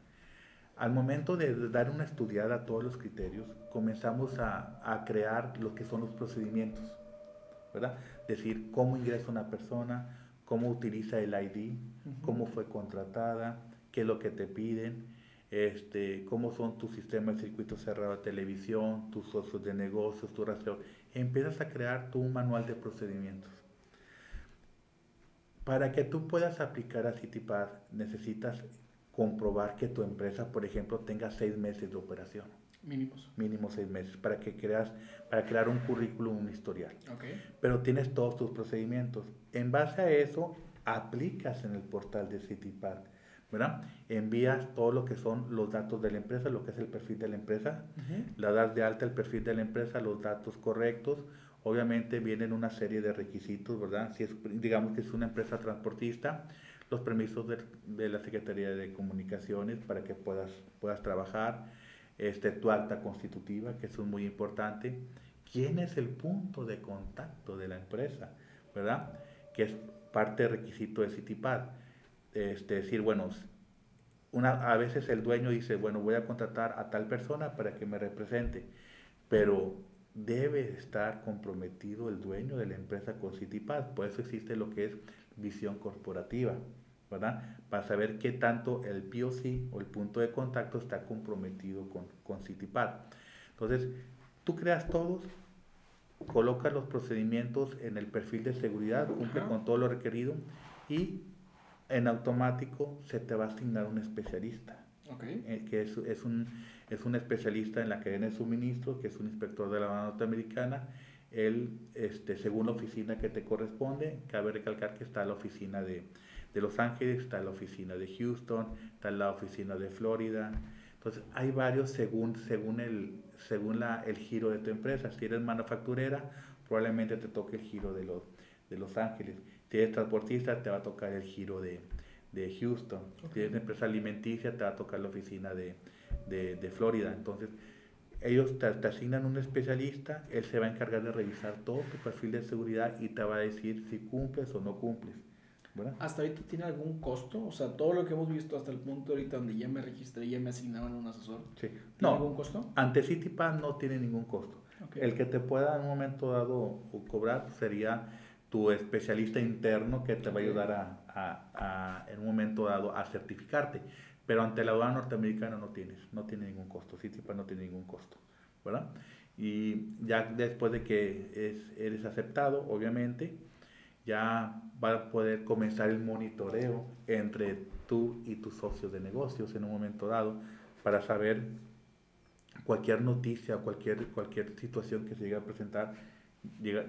Al momento de dar una estudiada a todos los criterios, comenzamos a, a crear lo que son los procedimientos, ¿verdad? Decir cómo ingresa una persona, cómo utiliza el ID, Ujú. cómo fue contratada, qué es lo que te piden, este, cómo son tus sistemas de circuito cerrado de televisión, tus socios de negocios, tu rastreo. Empiezas a crear tu manual de procedimientos. Para que tú puedas aplicar a CityPad, necesitas comprobar que tu empresa, por ejemplo, tenga seis meses de operación, mínimos. mínimo seis meses, para que creas, para crear un currículum, un historial Ok, pero tienes todos tus procedimientos. En base a eso, aplicas en el portal de CityPad, ¿verdad? Envías todo lo que son los datos de la empresa, lo que es el perfil de la empresa, Ujú. la das de alta el perfil de la empresa, los datos correctos. Obviamente vienen una serie de requisitos, ¿verdad? Si es, digamos que es una empresa transportista, los permisos de, de la Secretaría de Comunicaciones para que puedas, puedas trabajar, este, tu acta constitutiva, que eso es muy importante. ¿Quién es el punto de contacto de la empresa? ¿Verdad? Que es parte del requisito de CityPad. Este, decir, bueno, una, a veces el dueño dice, bueno, voy a contratar a tal persona para que me represente, pero debe estar comprometido el dueño de la empresa con CityPad. Por eso existe lo que es visión corporativa, ¿verdad? Para saber qué tanto el POC o el punto de contacto está comprometido con, con CityPad. Entonces, tú creas todos, colocas los procedimientos en el perfil de seguridad, cumple Ajá. con todo lo requerido y en automático se te va a asignar un especialista, ok, eh, que es, es un, es un especialista en la cadena de suministro, que es un inspector de la aduana norteamericana. Él, este, según la oficina que te corresponde, cabe recalcar que está la oficina de, de Los Ángeles, está la oficina de Houston, está la oficina de Florida. Entonces, hay varios según, según, el, según la, el giro de tu empresa. Si eres manufacturera, probablemente te toque el giro de los, de los Ángeles. Si eres transportista, te va a tocar el giro de, de Houston. Si eres una empresa alimenticia, te va a tocar la oficina de, de, de Florida. Entonces, ellos te, te asignan un especialista, él se va a encargar de revisar todo tu perfil de seguridad y te va a decir si cumples o no cumples. ¿verdad? ¿Hasta ahorita tiene algún costo? O sea, todo lo que hemos visto hasta el punto ahorita donde ya me registré, ya me asignaron un asesor. Sí. ¿Tiene No, algún costo? ante CityPad no tiene ningún costo. El que te pueda en un momento dado cobrar sería tu especialista interno que te va a ayudar a, a- a, en un momento dado a certificarte. Pero ante la aduana norteamericana no tienes, no tiene ningún costo. CityPad no tiene ningún costo, ¿verdad? Y ya después de que es- eres aceptado, obviamente, ya va a poder comenzar el monitoreo entre tú y tus socios de negocios en un momento dado para saber cualquier noticia, cualquier, cualquier situación que se llegue a presentar, llega-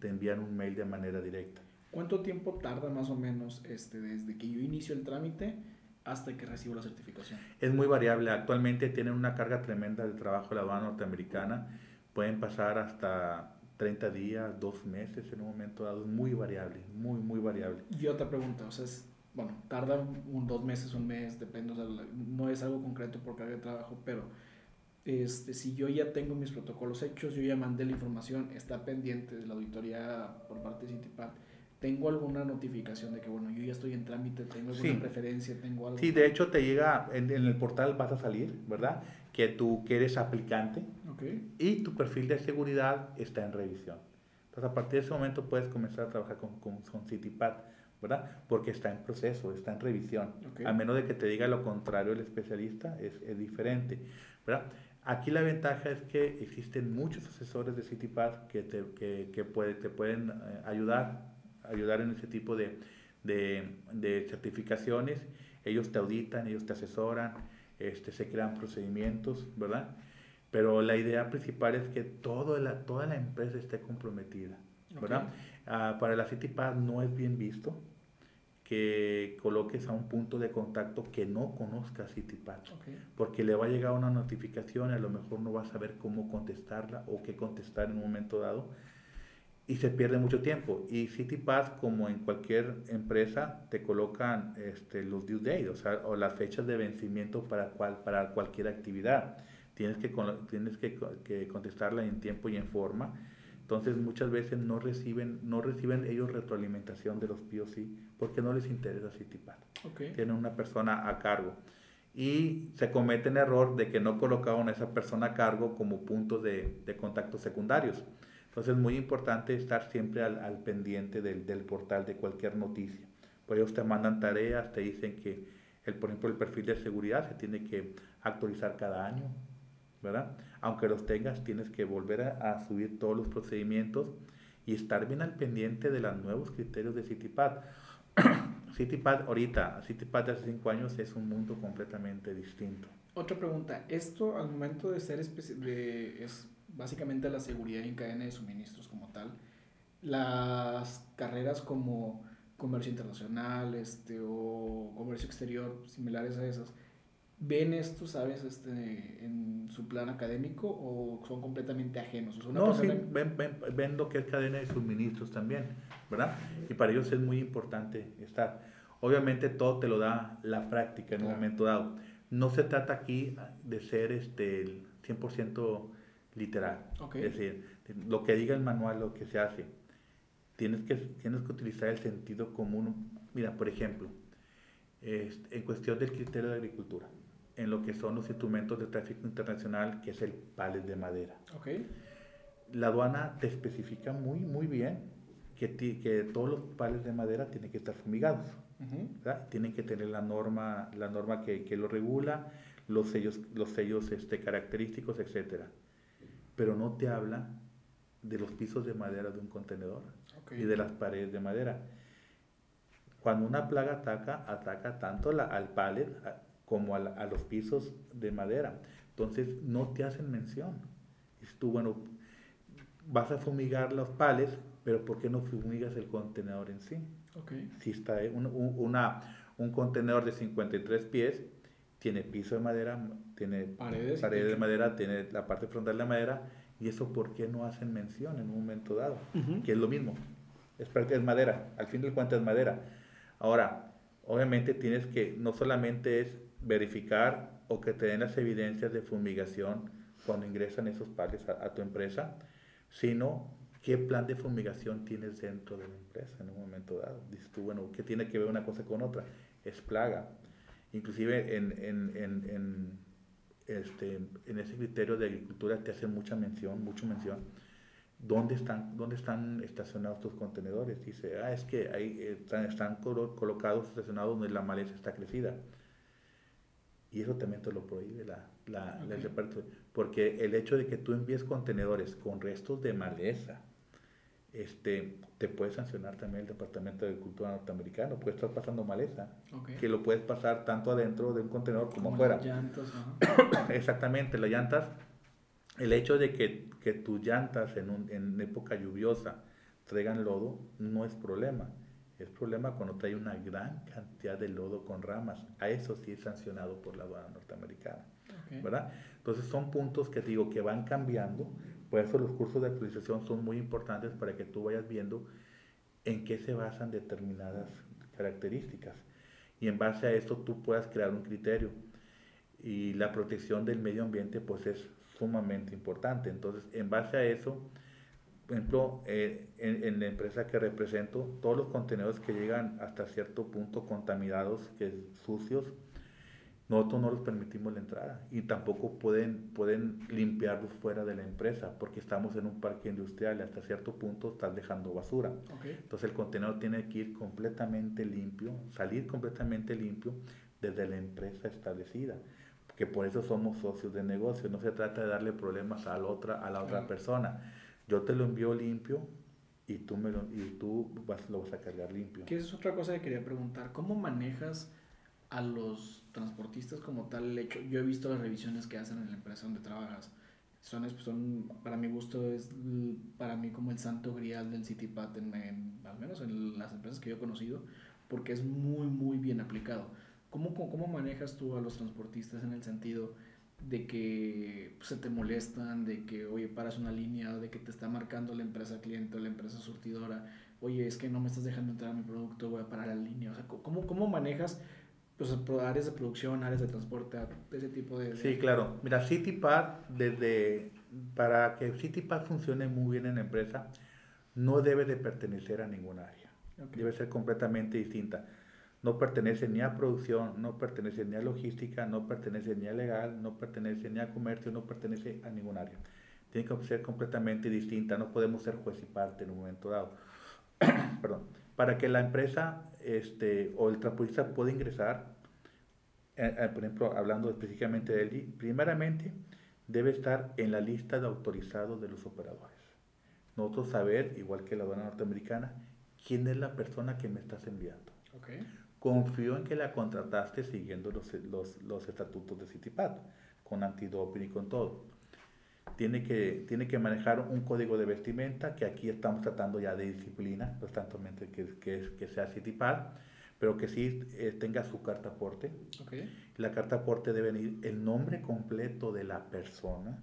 te- envían un mail de manera directa. ¿Cuánto tiempo tarda más o menos este, desde que yo inicio el trámite hasta que recibo la certificación? Es muy variable. Actualmente tienen una carga tremenda de trabajo la aduana norteamericana. Pueden pasar hasta 30 días, dos meses en un momento dado. Es muy variable, muy, muy variable. Y otra pregunta, o sea, es, bueno, tarda un, dos meses, un mes, depende, o sea, no es algo concreto por carga de trabajo, pero este, si yo ya tengo mis protocolos hechos, yo ya mandé la información, está pendiente de la auditoría por parte de CityPad, ¿tengo alguna notificación de que, bueno, yo ya estoy en trámite, tengo alguna Sí. preferencia, tengo algo? Sí, de hecho te llega, en, en el portal vas a salir, ¿verdad? Que tú que eres aplicante Ok, y tu perfil de seguridad está en revisión. Entonces, a partir de ese momento puedes comenzar a trabajar con, con, con ¿verdad? Porque está en proceso, está en revisión. A menos de que te diga lo contrario el especialista, es, es diferente, ¿verdad? Aquí la ventaja es que existen muchos asesores de CityPad que te, que, que puede, te pueden eh, ayudar, ayudar en ese tipo de, de, de, certificaciones. Ellos te auditan, ellos te asesoran, este, se crean procedimientos, ¿verdad? Pero la idea principal es que todo la, toda la empresa esté comprometida, ¿verdad? Ah, para la CityPad no es bien visto que coloques a un punto de contacto que no conozca CityPad, porque le va a llegar una notificación y a lo mejor no va a saber cómo contestarla o qué contestar en un momento dado y se pierde mucho tiempo. Y CityPad, como en cualquier empresa, te colocan este, los due dates, o, sea, o las fechas de vencimiento para, cual, para cualquier actividad. Tienes que, tienes que, que contestarla en tiempo y en forma entonces muchas veces no reciben, no reciben ellos retroalimentación de los POC porque no les interesa CityPad. Okay. Tienen una persona a cargo. Y se comete el error de que no colocaron a esa persona a cargo como punto de, de contacto secundarios. Entonces es muy importante estar siempre al, al pendiente del, del, portal de cualquier noticia. Por ellos te mandan tareas, te dicen que, el, por ejemplo, el perfil de seguridad se tiene que actualizar cada año, ¿verdad? aunque los tengas, tienes que volver a, subir todos los procedimientos y estar bien al pendiente de los nuevos criterios de CityPad. CityPad ahorita, CityPad de hace 5 años es un mundo completamente distinto. Otra pregunta, esto al momento de ser de, es básicamente la seguridad en cadena de suministros como tal, las carreras como comercio internacional este, o comercio exterior similares a esas, ven esto, sabes, este, en su plan académico o son completamente ajenos? no, sí, ven, ven, ven, lo que es cadena de suministros también, ¿verdad? Y para ellos es muy importante estar. Obviamente todo te lo da la práctica en un momento dado. No se trata aquí de ser este, 100% literal. Es decir, lo que diga el manual, lo que se hace. Tienes que, tienes que utilizar el sentido común. Mira, por ejemplo, este, en cuestión del criterio de agricultura en lo que son los instrumentos de tráfico internacional, que es el palet de madera. Okay. La aduana te especifica muy, muy bien que, que todos los pales de madera tienen que estar fumigados. Tienen que tener la norma, la norma que, que, lo regula, los sellos, los sellos este, característicos, etc. Pero no te habla de los pisos de madera de un contenedor y de las paredes de madera. Cuando una plaga ataca, ataca tanto la, al palet, como a, los pisos de madera. Entonces no te hacen mención. Y tú, bueno, vas a fumigar los pales, pero ¿por qué no fumigas el contenedor en sí? Okay. Si está un, una, un contenedor de 53 pies, tiene piso de madera, tiene paredes, de madera, tiene la parte frontal de madera, y eso ¿por qué no hacen mención en un momento dado? Que es lo mismo, es, es madera, al fin del cuentas es madera. Ahora, obviamente tienes que, no solamente es verificar o que te den las evidencias de fumigación cuando ingresan esos pales a, tu empresa, sino qué plan de fumigación tienes dentro de la empresa en un momento dado. Dices tú, bueno, ¿qué tiene que ver una cosa con otra? Es plaga. Inclusive en, en, en, en este, en ese criterio de agricultura te hacen mucha mención, mucha mención. ¿Dónde están, ¿Dónde están estacionados tus contenedores? Dice, ah, es que ahí eh, están colocados, estacionados donde la maleza está crecida. Y eso también te lo prohíbe la, la, Porque el hecho de que tú envíes contenedores con restos de maleza, este, te puede sancionar también el Departamento de Agricultura norteamericano. Puede estar pasando maleza, que lo puedes pasar tanto adentro de un contenedor como, afuera. llantas, Exactamente, las llantas. El hecho de que, que tus llantas en, un, en época lluviosa traigan lodo no es problema es problema cuando trae una gran cantidad de lodo con ramas. A eso sí es sancionado por la aduana norteamericana. ¿verdad? Entonces son puntos que digo que van cambiando. Por eso los cursos de actualización son muy importantes para que tú vayas viendo en qué se basan determinadas características. Y en base a esto tú puedas crear un criterio. Y la protección del medio ambiente pues es sumamente importante. Entonces en base a eso por ejemplo, eh, en, la empresa que represento, todos los contenedores que llegan hasta cierto punto contaminados, que sucios, nosotros no les permitimos la entrada y tampoco pueden, pueden limpiarlos fuera de la empresa porque estamos en un parque industrial y hasta cierto punto están dejando basura. Entonces el contenedor tiene que ir completamente limpio, salir completamente limpio desde la empresa establecida. Que por eso somos socios de negocio, no se trata de darle problemas a la otra, a la otra persona. Yo te lo envío limpio, y tú, me lo, y tú vas, lo vas a cargar limpio. Que es otra cosa que quería preguntar. ¿Cómo manejas a los transportistas como tal el hecho? Yo he visto las revisiones que hacen en la empresa donde trabajas. Son, son para mi gusto, es para mí como el santo grial del CityPad, en, al menos en las empresas que yo he conocido, porque es muy, muy bien aplicado. ¿Cómo, cómo, cómo manejas tú a los transportistas en el sentido de que pues, se te molestan, de que, oye, paras una línea, de que te está marcando la empresa cliente o la empresa surtidora, oye, es que no me estás dejando entrar a mi producto, voy a parar la línea. O sea, ¿cómo, cómo manejas pues, áreas de producción, áreas de transporte, ese tipo de... Sí, claro. Mira, CityPad, desde, para que CityPad funcione muy bien en la empresa, no debe de pertenecer a ninguna área. Debe ser completamente distinta no pertenece ni a producción, no pertenece ni a logística, no pertenece ni a legal, no pertenece ni a comercio, no pertenece a ningún área. Tiene que ser completamente distinta, no podemos ser juez y parte en un momento dado. Perdón. Para que la empresa este, o el transportista pueda ingresar, eh, eh, por ejemplo, hablando específicamente de él, primeramente debe estar en la lista de autorizados de los operadores. Nosotros saber, igual que la aduana norteamericana, quién es la persona que me estás enviando. Okay confío en que la contrataste siguiendo los, los, los estatutos de Citipad, con antidoping y con todo. Tiene que, tiene que manejar un código de vestimenta, que aquí estamos tratando ya de disciplina, constantemente que, que, que sea Citipad, pero que sí eh, tenga su carta aporte. La carta aporte debe venir el nombre completo de la persona,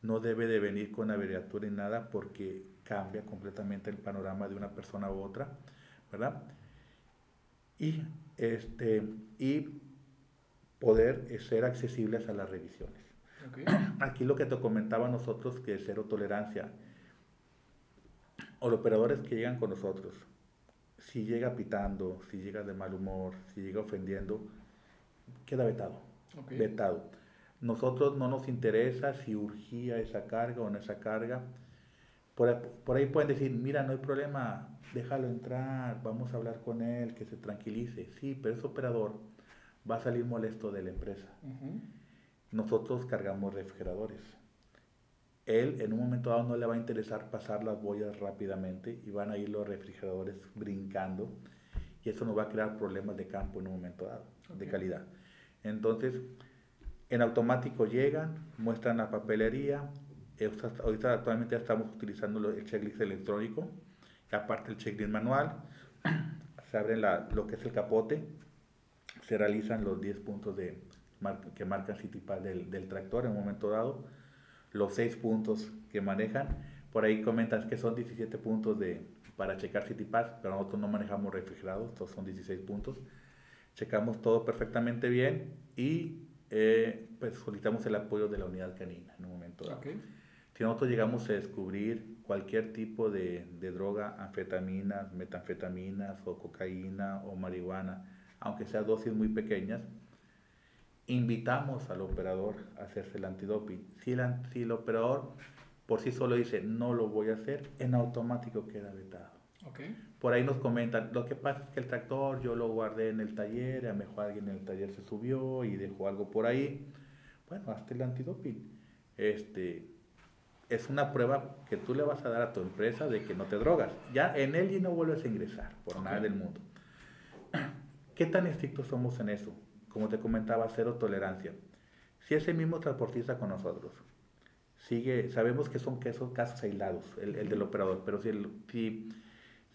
no debe de venir con abreviatura ni nada porque cambia completamente el panorama de una persona u otra, ¿verdad? Y, este, y poder eh, ser accesibles a las revisiones. Aquí lo que te comentaba nosotros que es cero tolerancia. O los operadores que llegan con nosotros, si llega pitando, si llega de mal humor, si llega ofendiendo, queda vetado. Vetado. Nosotros no nos interesa si urgía esa carga o no esa carga. Por, por ahí pueden decir, mira, no hay problema, déjalo entrar, vamos a hablar con él, que se tranquilice. Sí, pero ese operador va a salir molesto de la empresa. Nosotros cargamos refrigeradores. Él en un momento dado no le va a interesar pasar las boyas rápidamente y van a ir los refrigeradores brincando y eso nos va a crear problemas de campo en un momento dado, de calidad. Entonces, en automático llegan, muestran la papelería. Ahorita actualmente ya estamos utilizando el checklist electrónico aparte el checklist manual, se abre la, lo que es el capote, se realizan los 10 puntos de, que marca Citipad del, del tractor en un momento dado, los 6 puntos que manejan, por ahí comentas que son 17 puntos de, para checar Citipad, pero nosotros no manejamos refrigerados, estos son 16 puntos. Checamos todo perfectamente bien y eh, pues solicitamos el apoyo de la unidad canina en un momento dado. Si nosotros llegamos a descubrir cualquier tipo de, de, droga, anfetaminas, metanfetaminas o cocaína o marihuana, aunque sea dosis muy pequeñas, invitamos al operador a hacerse el antidoping. Si el, si el operador por sí solo dice no lo voy a hacer, en automático queda vetado. Okay. Por ahí nos comentan, lo que pasa es que el tractor yo lo guardé en el taller, a lo mejor alguien en el taller se subió y dejó algo por ahí. Bueno, hazte el antidoping. Este, es una prueba que tú le vas a dar a tu empresa de que no te drogas. Ya en él y no vuelves a ingresar por nada del mundo. ¿Qué tan estrictos somos en eso? Como te comentaba, cero tolerancia. Si ese mismo transportista con nosotros sigue, sabemos que son casos aislados, el, del operador, pero si, si,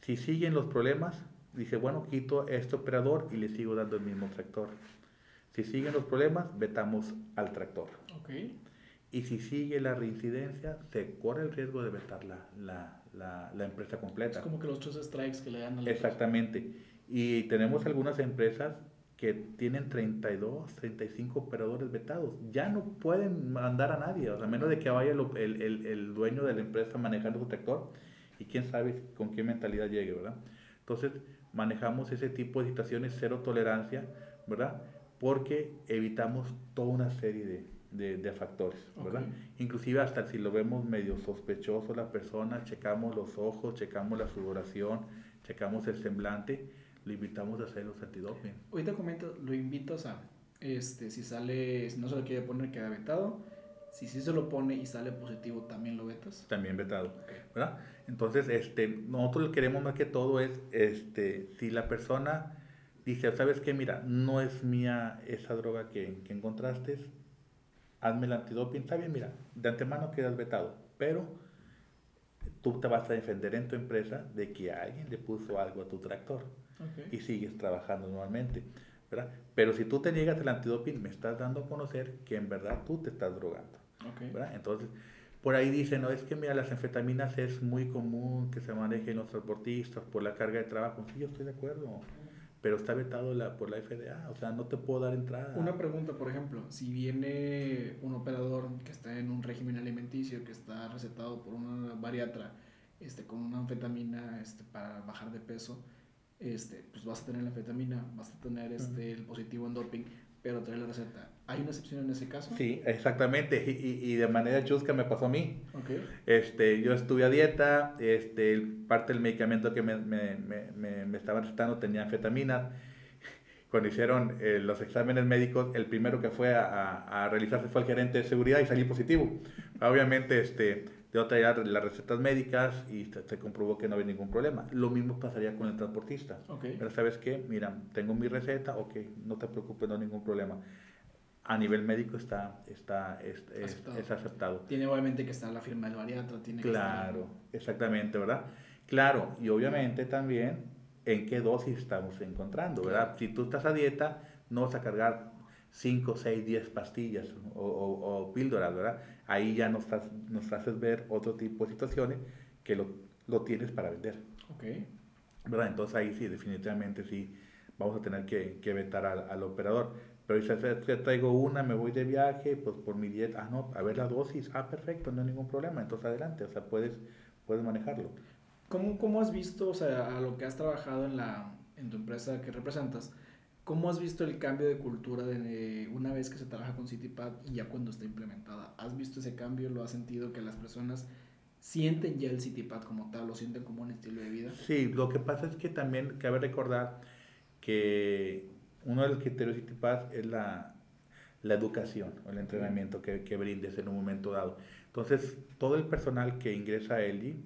si, siguen los problemas, dice, bueno, quito a este operador y le sigo dando el mismo tractor. Si siguen los problemas, vetamos al tractor. Okay. Y si sigue la reincidencia, se corre el riesgo de vetar la, la, la, la empresa completa. Es como que los tres strikes que le dan a la Exactamente. Y tenemos algunas empresas que tienen 32, 35 operadores vetados. Ya no pueden mandar a nadie, a menos de que vaya el, el, el, dueño de la empresa manejando su tractor y quién sabe con qué mentalidad llegue, ¿verdad? Entonces, manejamos ese tipo de situaciones, cero tolerancia, ¿verdad? porque evitamos toda una serie de, de, factores, ¿verdad? Inclusive hasta si lo vemos medio sospechoso la persona, checamos los ojos, checamos la sudoración, checamos el semblante, lo invitamos a hacer los antidoping. Ahorita comento, lo invitas a, este, si sale, si no se lo quiere poner, queda vetado. Si sí se lo pone y sale positivo, ¿también lo vetas? También vetado, ¿verdad? Entonces, este, nosotros lo queremos más que todo es, este, si la persona dice, ¿sabes qué? Mira, no es mía esa droga que, que encontraste, hazme el antidoping, está bien, mira, de antemano quedas vetado, pero tú te vas a defender en tu empresa de que alguien le puso algo a tu tractor y sigues trabajando normalmente. ¿verdad? Pero si tú te niegas el antidoping, me estás dando a conocer que en verdad tú te estás drogando. ¿verdad? Entonces, por ahí dicen, no, es que mira, las anfetaminas es muy común que se manejen los transportistas por la carga de trabajo. Sí, yo estoy de acuerdo pero está vetado la, por la FDA, o sea, no te puedo dar entrada. Una pregunta, por ejemplo, si viene un operador que está en un régimen alimenticio, que está recetado por una bariatra, este, con una anfetamina este, para bajar de peso, este, pues vas a tener la anfetamina, vas a tener este, el positivo en doping, pero trae la receta. ¿Hay una excepción en ese caso? Sí, exactamente. Y, y, de manera chusca me pasó a mí. Okay. Este, yo estuve a dieta, este, parte del medicamento que me, me, me, me estaban recetando tenía anfetaminas. Cuando hicieron eh, los exámenes médicos, el primero que fue a, a, realizarse fue el gerente de seguridad y salí positivo. Obviamente, este, de otra ya las recetas médicas y se, comprobó que no había ningún problema. Lo mismo pasaría con el transportista. Pero sabes qué, mira, tengo mi receta, ok, no te preocupes, no hay ningún problema. A nivel médico está, está, es, aceptado. Tiene obviamente que estar la firma del bariatra, tiene Claro, exactamente, ¿verdad? Claro, y obviamente también en qué dosis estamos encontrando, ¿verdad? Si tú estás a dieta, no vas a cargar 5, 6, 10 pastillas o, o, píldoras, ¿verdad? Ahí ya nos, nos haces ver otro tipo de situaciones que lo, lo tienes para vender. Ok. ¿Verdad? Entonces ahí sí, definitivamente sí, vamos a tener que, que vetar al, al, operador. Pero si traigo una, me voy de viaje, pues por mi dieta, ah, no, a ver la dosis, ah, perfecto, no hay ningún problema, entonces adelante, o sea, puedes, puedes manejarlo. ¿Cómo, ¿Cómo has visto, o sea, a lo que has trabajado en, la, en tu empresa que representas, ¿Cómo has visto el cambio de cultura de una vez que se trabaja con CityPad y ya cuando está implementada? ¿Has visto ese cambio? ¿Lo has sentido que las personas sienten ya el CityPad como tal? ¿Lo sienten como un estilo de vida? Sí, lo que pasa es que también cabe recordar que uno de los criterios de CityPad es la, la educación o el entrenamiento que, que, brindes en un momento dado. Entonces, todo el personal que ingresa a ELI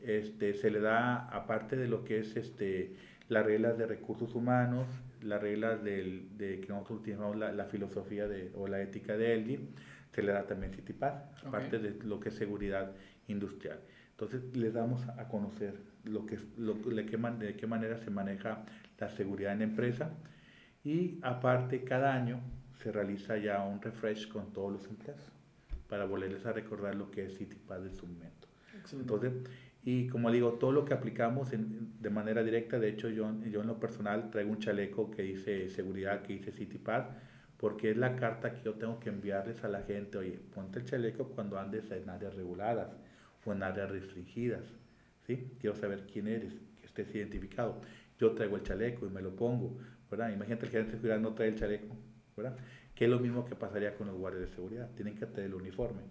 este, se le da, aparte de lo que es este, las reglas de recursos humanos, las reglas del, de que nosotros utilizamos la, la, filosofía de, o la ética de ELDI, se le da también CITIPAD, aparte de lo que es seguridad industrial. Entonces les damos a conocer lo que, lo, de, qué de qué manera se maneja la seguridad en la empresa y aparte cada año se realiza ya un refresh con todos los empleados para volverles a recordar lo que es CITIPAD en su momento. Entonces, y como digo, todo lo que aplicamos de manera directa, de hecho yo, yo en lo personal traigo un chaleco que dice seguridad, que dice CityPad, porque es la carta que yo tengo que enviarles a la gente, oye, ponte el chaleco cuando andes en áreas reguladas o en áreas restringidas, ¿sí? Quiero saber quién eres, que estés identificado. Yo traigo el chaleco y me lo pongo, ¿verdad? Imagínate el gerente de seguridad no trae el chaleco, ¿verdad? Que es lo mismo que pasaría con los guardias de seguridad, tienen que traer el uniforme,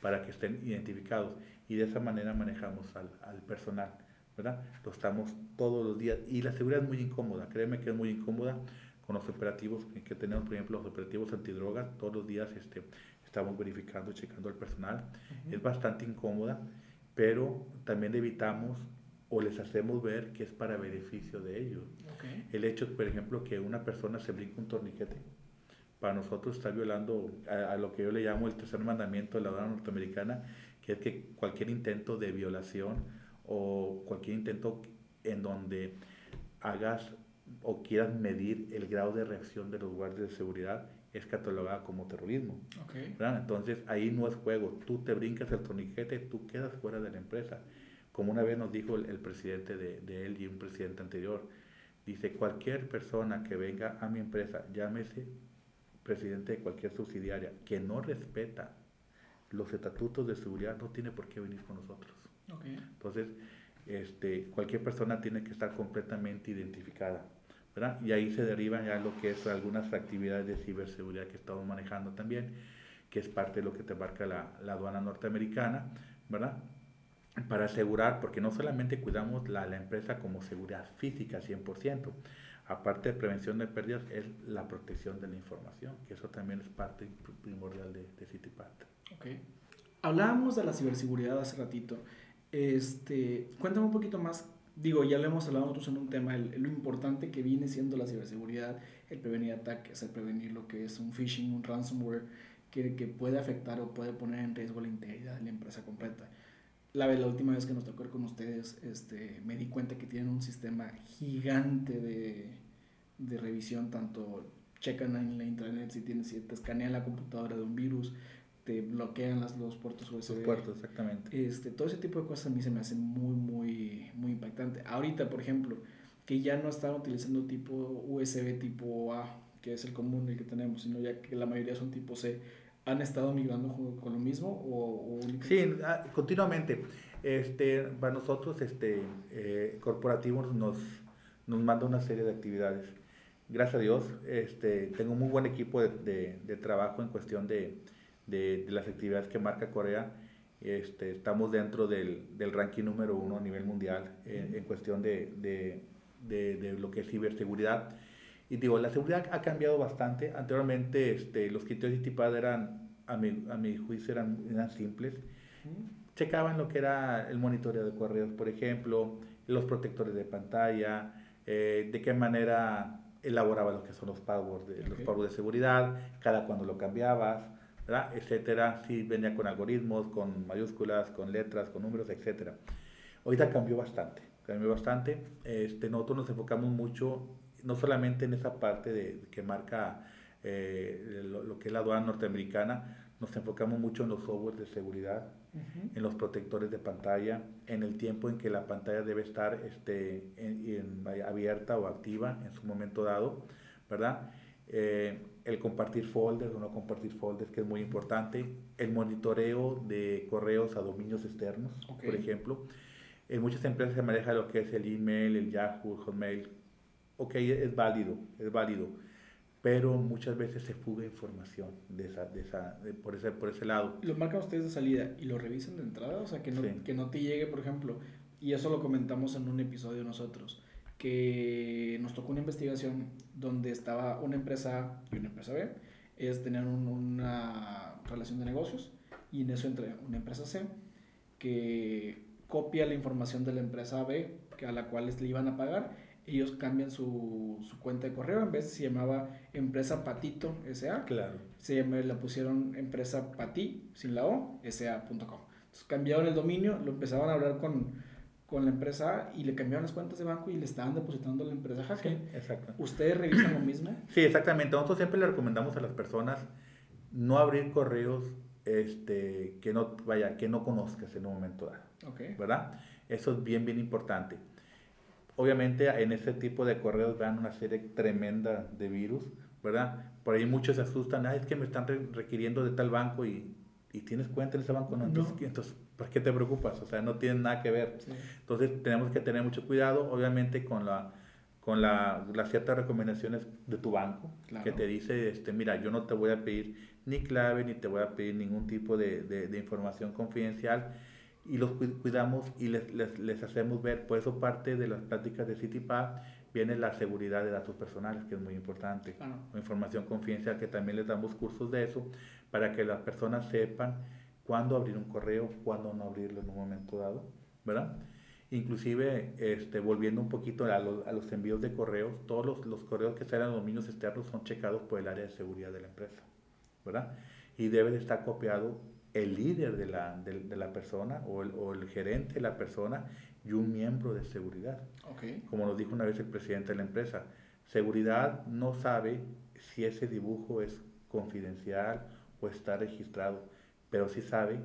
Para que estén identificados y de esa manera manejamos al, al personal, ¿verdad? Lo estamos todos los días y la seguridad es muy incómoda, créeme que es muy incómoda con los operativos que tenemos, por ejemplo, los operativos antidrogas, todos los días este, estamos verificando, checando al personal, es bastante incómoda, pero también evitamos o les hacemos ver que es para beneficio de ellos. El hecho, por ejemplo, que una persona se brinca un torniquete, para nosotros está violando a, a, lo que yo le llamo el tercer mandamiento de la dona norteamericana, que es que cualquier intento de violación o cualquier intento en donde hagas o quieras medir el grado de reacción de los guardias de seguridad es catalogada como terrorismo. Entonces ahí no es juego, tú te brincas el torniquete, tú quedas fuera de la empresa. Como una vez nos dijo el, presidente de, de, él y un presidente anterior, dice cualquier persona que venga a mi empresa, llámese presidente de cualquier subsidiaria, que no respeta los estatutos de seguridad no tiene por qué venir con nosotros. Entonces, este, cualquier persona tiene que estar completamente identificada ¿verdad? Y ahí se derivan ya lo que es algunas actividades de ciberseguridad que estamos manejando también, que es parte de lo que te marca la, la aduana norteamericana, ¿verdad? Para asegurar, porque no solamente cuidamos la, la empresa como seguridad física 100%, aparte de prevención de pérdidas, es la protección de la información, que eso también es parte primordial de, de CityPath. Ok. Hablábamos de la ciberseguridad hace ratito. Este, cuéntame un poquito más. Digo, ya lo hemos hablado nosotros en un tema, el, lo importante que viene siendo la ciberseguridad, el prevenir ataques, el prevenir lo que es un phishing, un ransomware, que, que puede afectar o puede poner en riesgo la integridad de la empresa completa. La, la última vez que nos tocó ir con ustedes, este, me di cuenta que tienen un sistema gigante de, de revisión, tanto checan en la intranet si, tienes, si te escanean la computadora de un virus, te bloquean las, los puertos USB. Los puertos, exactamente. Este, todo ese tipo de cosas a mí se me hacen muy, muy, muy impactante. Ahorita, por ejemplo, que ya no están utilizando tipo USB tipo A, que es el común el que tenemos, sino ya que la mayoría son tipo C, ¿han estado migrando con lo mismo? O, o sí, ah, continuamente. Este, para nosotros, este, eh, corporativos nos, nos manda una serie de actividades. Gracias a Dios, este, tengo un muy buen equipo de, de, de trabajo en cuestión de, de, de, las actividades que marca Corea. Este, estamos dentro del, del ranking número uno a nivel mundial en, en cuestión de, de, de, lo que es ciberseguridad. Y digo, la seguridad ha cambiado bastante. Anteriormente este, los criterios de TIPAD eran, a mi, a mi juicio, eran, eran simples. Checaban lo que era el monitoreo de correos, por ejemplo, los protectores de pantalla, eh, de qué manera elaboraba lo que son los passwords de, okay. los passwords de seguridad, cada cuando lo cambiabas, ¿verdad? etcétera, si venía con algoritmos, con mayúsculas, con letras, con números, etcétera. Ahorita cambió bastante, cambió bastante. Este, nosotros nos enfocamos mucho, no solamente en esa parte de, que marca eh, lo, lo, que es la aduana norteamericana, nos enfocamos mucho en los softwares de seguridad, uh -huh. en los protectores de pantalla, en el tiempo en que la pantalla debe estar este, en, en, abierta o activa en su momento dado, ¿verdad? Eh, el compartir folders o no compartir folders, que es muy importante, el monitoreo de correos a dominios externos, okay. por ejemplo. En muchas empresas se maneja lo que es el email, el Yahoo, el Hotmail. Ok, es válido, es válido pero muchas veces se fuga información de esa, de esa, de, por, ese, por ese lado. ¿Lo marcan ustedes de salida y lo revisan de entrada? O sea, que no, sí. que no te llegue, por ejemplo, y eso lo comentamos en un episodio nosotros, que nos tocó una investigación donde estaba una empresa A y una empresa B, es tener un, una relación de negocios, y en eso entra una empresa C, que copia la información de la empresa B, que a la cual le iban a pagar, ellos cambian su, su, cuenta de correo, en vez se llamaba empresa patito SA, claro. se la pusieron empresa patí, sin la O, SA.com. Entonces cambiaron el dominio, lo empezaban a hablar con, con la empresa A y le cambiaron las cuentas de banco y le estaban depositando a la empresa hacker. Sí, exacto. ¿Ustedes revisan lo mismo? Sí, exactamente. Nosotros siempre le recomendamos a las personas no abrir correos este, que no, vaya, que no conozcas en un momento dado. Okay. ¿Verdad? Eso es bien, bien importante. Obviamente en ese tipo de correos dan una serie tremenda de virus, ¿verdad? Por ahí muchos se asustan, ah, es que me están re requiriendo de tal banco y, y, tienes cuenta en ese banco, no, entonces, no. entonces ¿por qué te preocupas? O sea, no tiene nada que ver. Sí. Entonces tenemos que tener mucho cuidado, obviamente con la con la, las ciertas recomendaciones de tu banco, claro. que te dice, este, mira, yo no te voy a pedir ni clave, ni te voy a pedir ningún tipo de, de, de información confidencial, y los cuidamos y les, les, les, hacemos ver, por eso parte de las prácticas de CityPath viene la seguridad de datos personales, que es muy importante, información confidencial, que también les damos cursos de eso, para que las personas sepan cuándo abrir un correo, cuándo no abrirlo en un momento dado, ¿verdad? Inclusive, este, volviendo un poquito a, lo, a los envíos de correos, todos los, los correos que salen a dominios externos son checados por el área de seguridad de la empresa, ¿verdad? Y debe de estar copiado el líder de la, de, de la persona o el, o el, gerente de la persona y un miembro de seguridad. Okay. Como nos dijo una vez el presidente de la empresa, seguridad no sabe si ese dibujo es confidencial o está registrado, pero sí sabe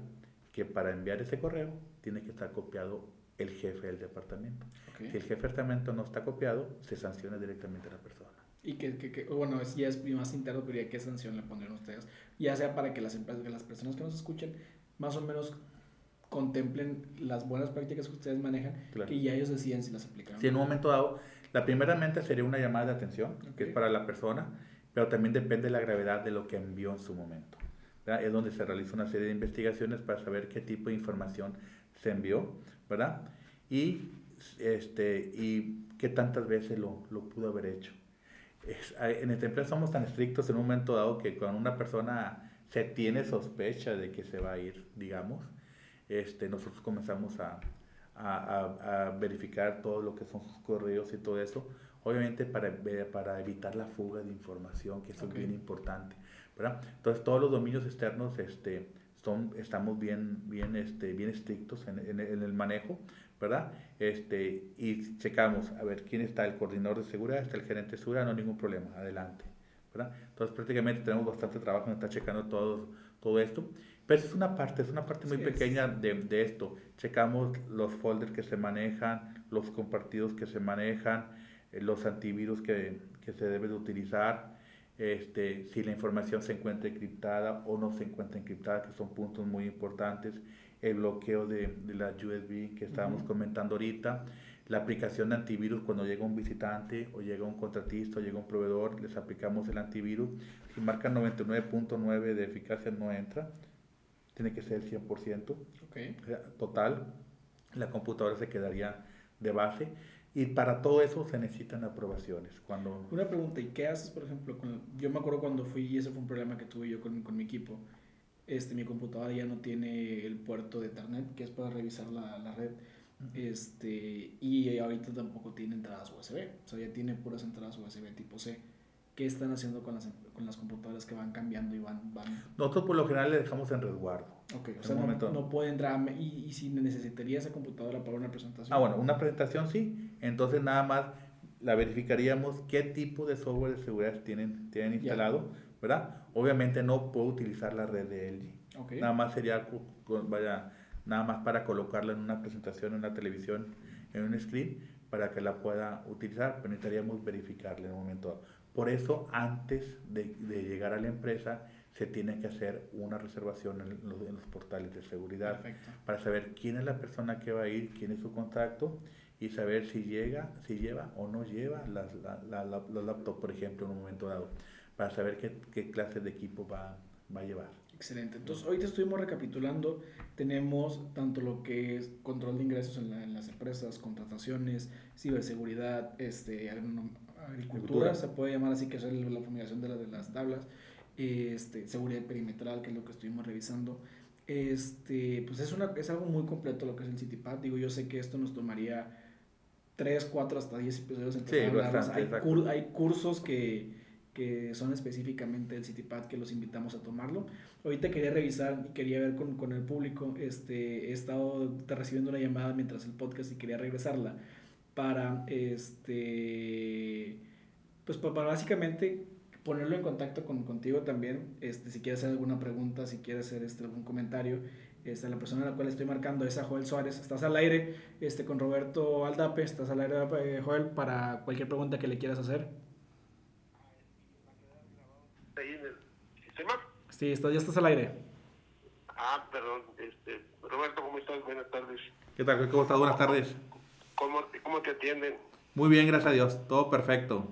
que para enviar ese correo tiene que estar copiado el jefe del departamento. Okay. Si el jefe del departamento no está copiado, se sanciona directamente a la persona. Y que, que, que, bueno, ya es más interno, pero ¿qué sanción le pondrían ustedes? Ya sea para que las empresas, que las personas que nos escuchen, más o menos contemplen las buenas prácticas que ustedes manejan, claro. y ya ellos deciden si las aplican. Si en un momento dado La primeramente sería una llamada de atención, que es para la persona, pero también depende de la gravedad de lo que envió en su momento. Es donde se realiza una serie de investigaciones para saber qué tipo de información se envió, ¿verdad? Y, este, y qué tantas veces lo, lo pudo haber hecho. En esta empresa somos tan estrictos en un momento dado que cuando una persona se tiene sospecha de que se va a ir, digamos, este, nosotros comenzamos a, a, a, verificar todo lo que son sus correos y todo eso, obviamente para, para evitar la fuga de información, que eso es bien importante. ¿verdad? Entonces todos los dominios externos este, son, estamos bien, bien, este, bien estrictos en, en, el manejo, ¿verdad? Este, y checamos, a ver, ¿quién está? El coordinador de seguridad, está el gerente de seguridad, no ningún problema, adelante. ¿verdad? Entonces prácticamente tenemos bastante trabajo en estar checando todo, todo esto. Pero es una parte, es una parte muy pequeña de, de, esto. Checamos los folders que se manejan, los compartidos que se manejan, eh, los antivirus que, que se deben de utilizar, este, si la información se encuentra encriptada o no se encuentra encriptada, que son puntos muy importantes, el bloqueo de, de la USB que estábamos comentando ahorita, la aplicación de antivirus cuando llega un visitante o llega un contratista o llega un proveedor, les aplicamos el antivirus. Si marca 99.9 de eficacia no entra, tiene que ser 100% okay. total. La computadora se quedaría de base y para todo eso se necesitan aprobaciones. Cuando... Una pregunta, ¿y qué haces, por ejemplo? Con, yo me acuerdo cuando fui, y ese fue un problema que tuve yo con, con mi equipo, este, mi computadora ya no tiene el puerto de Ethernet, que es para revisar la, la red, este, y ahorita tampoco tiene entradas USB, o sea, ya tiene puras entradas USB tipo C. ¿Qué están haciendo con las, con las computadoras que van cambiando y van, van... Nosotros por lo general le dejamos en resguardo. Ok, o sea, no, no, puede entrar. Y, y, si necesitaría esa computadora para una presentación. Ah, bueno, una presentación sí. Entonces nada más la verificaríamos qué tipo de software de seguridad tienen, tienen instalado, ¿verdad? Obviamente no puedo utilizar la red de LG. Okay. Nada más sería, vaya, nada más para colocarla en una presentación, en una televisión, en un screen, para que la pueda utilizar, pero necesitaríamos verificarla en un momento dado. Por eso, antes de, de llegar a la empresa, se tiene que hacer una reservación en los, en los portales de seguridad para saber quién es la persona que va a ir, quién es su contacto y saber si llega, si lleva o no lleva la, la, la, los laptops, por ejemplo, en un momento dado, para saber qué, qué clase de equipo va, va a llevar. Excelente. Entonces, hoy te estuvimos recapitulando. Tenemos tanto lo que es control de ingresos en, en las empresas, contrataciones, ciberseguridad, este, agricultura, se puede llamar así, que es la fumigación de, de las tablas, este, seguridad perimetral, que es lo que estuvimos revisando. Este, pues es, una, es algo muy completo lo que es el CityPad. Digo, yo sé que esto nos tomaría 3, 4, hasta 10 episodios. Sí, hay, hay, cursos que, que son específicamente del CityPad que los invitamos a tomarlo. Ahorita quería revisar y quería ver con, con el público. Este, he estado recibiendo una llamada mientras el podcast y quería regresarla para, este, pues para básicamente ponerlo en contacto con, contigo también, este, si quieres hacer alguna pregunta, si quieres hacer este, algún comentario. Este, la persona a la cual estoy marcando es a Joel Suárez. Estás al aire este, con Roberto Aldape, estás al aire, eh, Joel, para cualquier pregunta que le quieras hacer. ¿Ahí en el sistema? Sí, estás, ya estás al aire. Ah, perdón. Este, Roberto, ¿cómo estás? Buenas tardes. ¿Qué tal? ¿Cómo estás? Buenas tardes. ¿Cómo, cómo te atienden? Muy bien, gracias a Dios. Todo perfecto.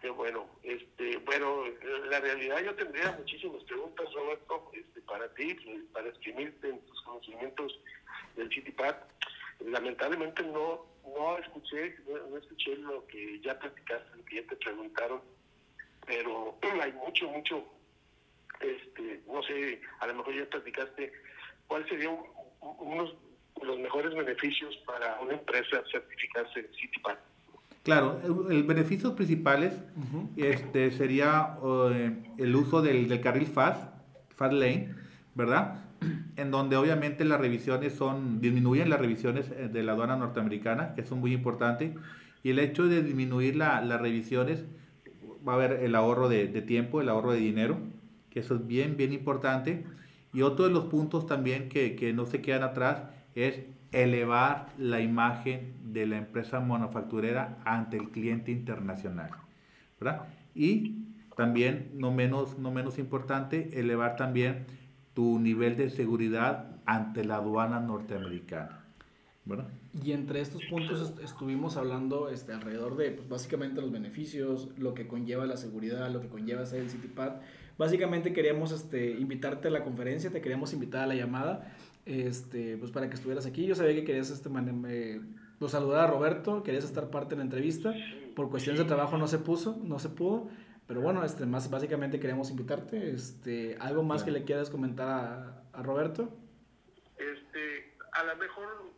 Qué bueno. Este, bueno, la realidad yo tendría muchísimas preguntas, Roberto, este, para ti, para exprimirte en tus conocimientos del CityPad. Lamentablemente no, no escuché, no, escuché lo que ya platicaste, lo que ya te preguntaron, pero hay mucho, mucho, este, no sé, a lo mejor ya platicaste cuál sería unos los mejores beneficios para una empresa certificarse en CityPad. Claro, el, beneficios principales este, sería eh, el uso del, del, carril fast, fast lane, ¿verdad? En donde obviamente las revisiones son, disminuyen las revisiones eh, de la aduana norteamericana, que son muy importantes, y el hecho de disminuir la, las revisiones va a haber el ahorro de, de, tiempo, el ahorro de dinero, que eso es bien, bien importante. Y otro de los puntos también que, que no se quedan atrás es elevar la imagen de la empresa manufacturera ante el cliente internacional. ¿verdad? Y también, no menos, no menos importante, elevar también tu nivel de seguridad ante la aduana norteamericana. Y entre estos puntos estuvimos hablando este, alrededor de, pues, básicamente los beneficios, lo que conlleva la seguridad, lo que conlleva ser el CityPad. Básicamente queríamos este, invitarte a la conferencia, te queríamos invitar a la llamada, este, pues para que estuvieras aquí. Yo sabía que querías este, eh, pues, saludar a Roberto, querías estar parte de la entrevista. Por cuestiones de trabajo no se puso, no se pudo. Pero bueno, este, más básicamente queríamos invitarte. Este, ¿Algo más que le quieras comentar a, a Roberto? Este, a lo mejor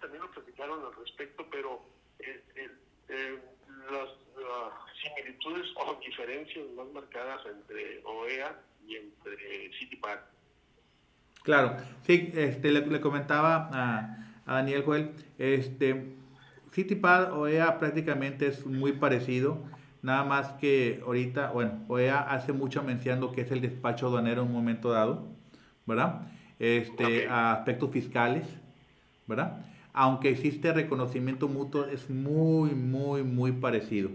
también lo platicaron al respecto, pero eh, eh, eh, las similitudes o diferencias más marcadas entre OEA y entre CityPad. Claro, sí, este, le, comentaba a, a, Daniel Joel, este, CityPad OEA prácticamente es muy parecido, nada más que ahorita, bueno, OEA hace mucha mención lo que es el despacho aduanero en un momento dado, ¿verdad? Este, a aspectos fiscales, ¿verdad? aunque existe reconocimiento mutuo, es muy, muy, muy parecido,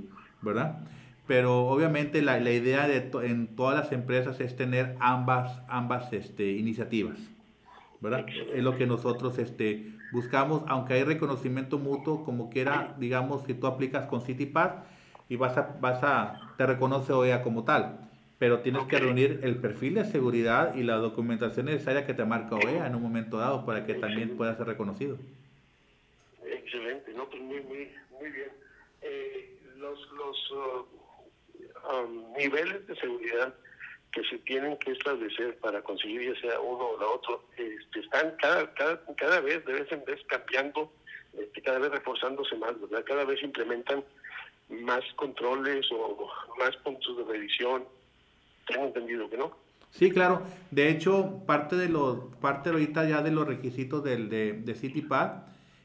¿verdad? Pero obviamente la, la idea de en todas las empresas es tener ambas, ambas este, iniciativas, ¿verdad? Es lo que nosotros este, buscamos, aunque hay reconocimiento mutuo, como quiera, digamos, que tú aplicas con CityPad y vas a, vas a, te reconoce OEA como tal, pero tienes que reunir el perfil de seguridad y la documentación necesaria que te marca OEA en un momento dado para que también pueda ser reconocido. Excelente, no, pues muy, muy, muy bien. Eh, los los uh, um, niveles de seguridad que se tienen que establecer para conseguir ya sea uno o la otro, este, están cada, cada, cada vez, de vez en vez cambiando, este, cada vez reforzándose más. Cada vez implementan más controles o más puntos de revisión. Tengo entendido que no. Sí, claro. De hecho, parte de los, parte ahorita ya de los requisitos del, de, de CityPad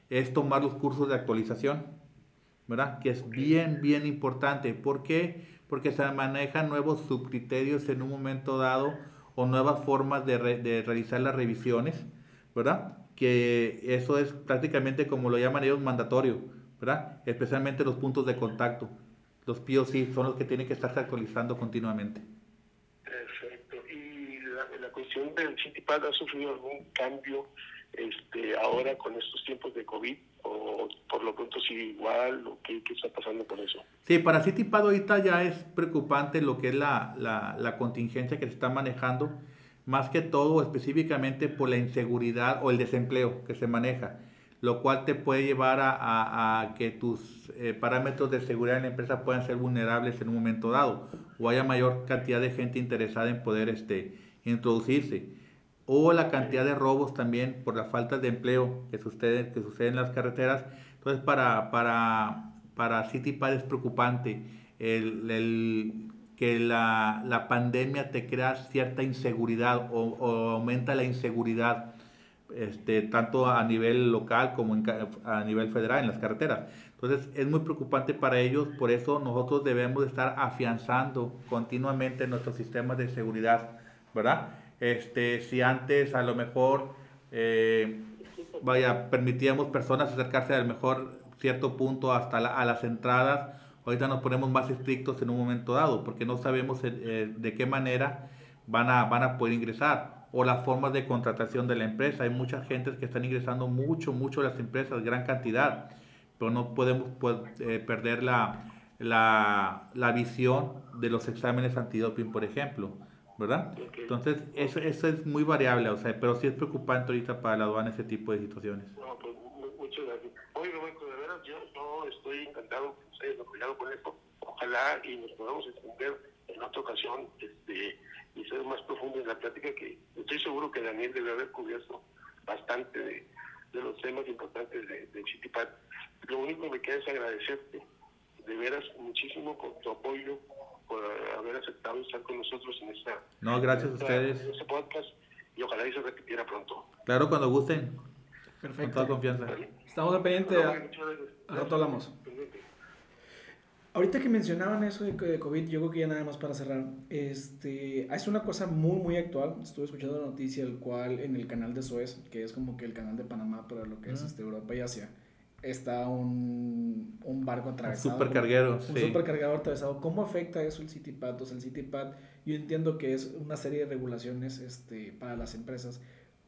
es tomar los cursos de actualización, ¿verdad? Que es bien, bien importante. ¿Por qué? Porque se manejan nuevos subcriterios en un momento dado o nuevas formas de, de realizar las revisiones, ¿verdad? Que eso es prácticamente como lo llaman ellos mandatorio, ¿verdad? Especialmente los puntos de contacto. Los POC son los que tienen que estarse actualizando continuamente. Perfecto. ¿Y la, la cuestión del CityPad ha sufrido algún cambio este, ahora con estos tiempos de COVID o por lo pronto sigue igual o qué, está pasando con eso? Sí, para Citipad ahorita ya es preocupante lo que es la, la, contingencia que se está manejando, más que todo específicamente por la inseguridad o el desempleo que se maneja, lo cual te puede llevar a, a, a que tus eh, parámetros de seguridad en la empresa puedan ser vulnerables en un momento dado o haya mayor cantidad de gente interesada en poder este, introducirse o la cantidad de robos también por la falta de empleo que sucede, que sucede en las carreteras. Entonces, para, para, para CityPad es preocupante el, el que la, la, pandemia te crea cierta inseguridad o, o, aumenta la inseguridad, este, tanto a nivel local como en, a nivel federal en las carreteras. Entonces es muy preocupante para ellos, por eso nosotros debemos estar afianzando continuamente nuestros sistemas de seguridad, ¿verdad? Este, si antes a lo mejor, eh, vaya, permitíamos personas acercarse al mejor cierto punto hasta a las entradas, ahorita nos ponemos más estrictos en un momento dado, porque no sabemos eh, eh, de qué manera van a, van a poder ingresar o las formas de contratación de la empresa. Hay muchas gentes que están ingresando mucho, mucho a las empresas, gran cantidad, pero no podemos pues, perder la, la, la visión de los exámenes antidoping, por ejemplo. ¿Verdad? Entonces, eso, eso es muy variable, o sea, pero sí es preocupante ahorita para la aduana ese tipo de situaciones. No, pues muchas gracias. Oye, Roberto, de veras, yo, estoy encantado que ustedes apoyado con esto. Ojalá y nos podamos extender en otra ocasión este, y ser más profundo en la plática, que estoy seguro que Daniel debe haber cubierto bastante de, de los temas importantes de, de Chitipad. Lo único que me queda es agradecerte, de veras, muchísimo con tu apoyo por haber aceptado estar con nosotros en esta. No, gracias a ustedes. En este podcast y ojalá y se repitiera pronto. Claro, cuando gusten. Perfecto. Con toda confianza. Estamos al pendiente. A rato hablamos. Ahorita que mencionaban eso de, COVID, yo creo que ya nada más para cerrar, este, es una cosa muy, muy actual. Estuve escuchando la noticia, el cual en el canal de Suez, que es como que el canal de Panamá para lo que es este, Europa y Asia, está un, un barco atravesado. Un supercarguero. Un sí. supercargador atravesado. ¿Cómo afecta eso el CityPad? O sea, el CityPad, yo entiendo que es una serie de regulaciones este, para las empresas,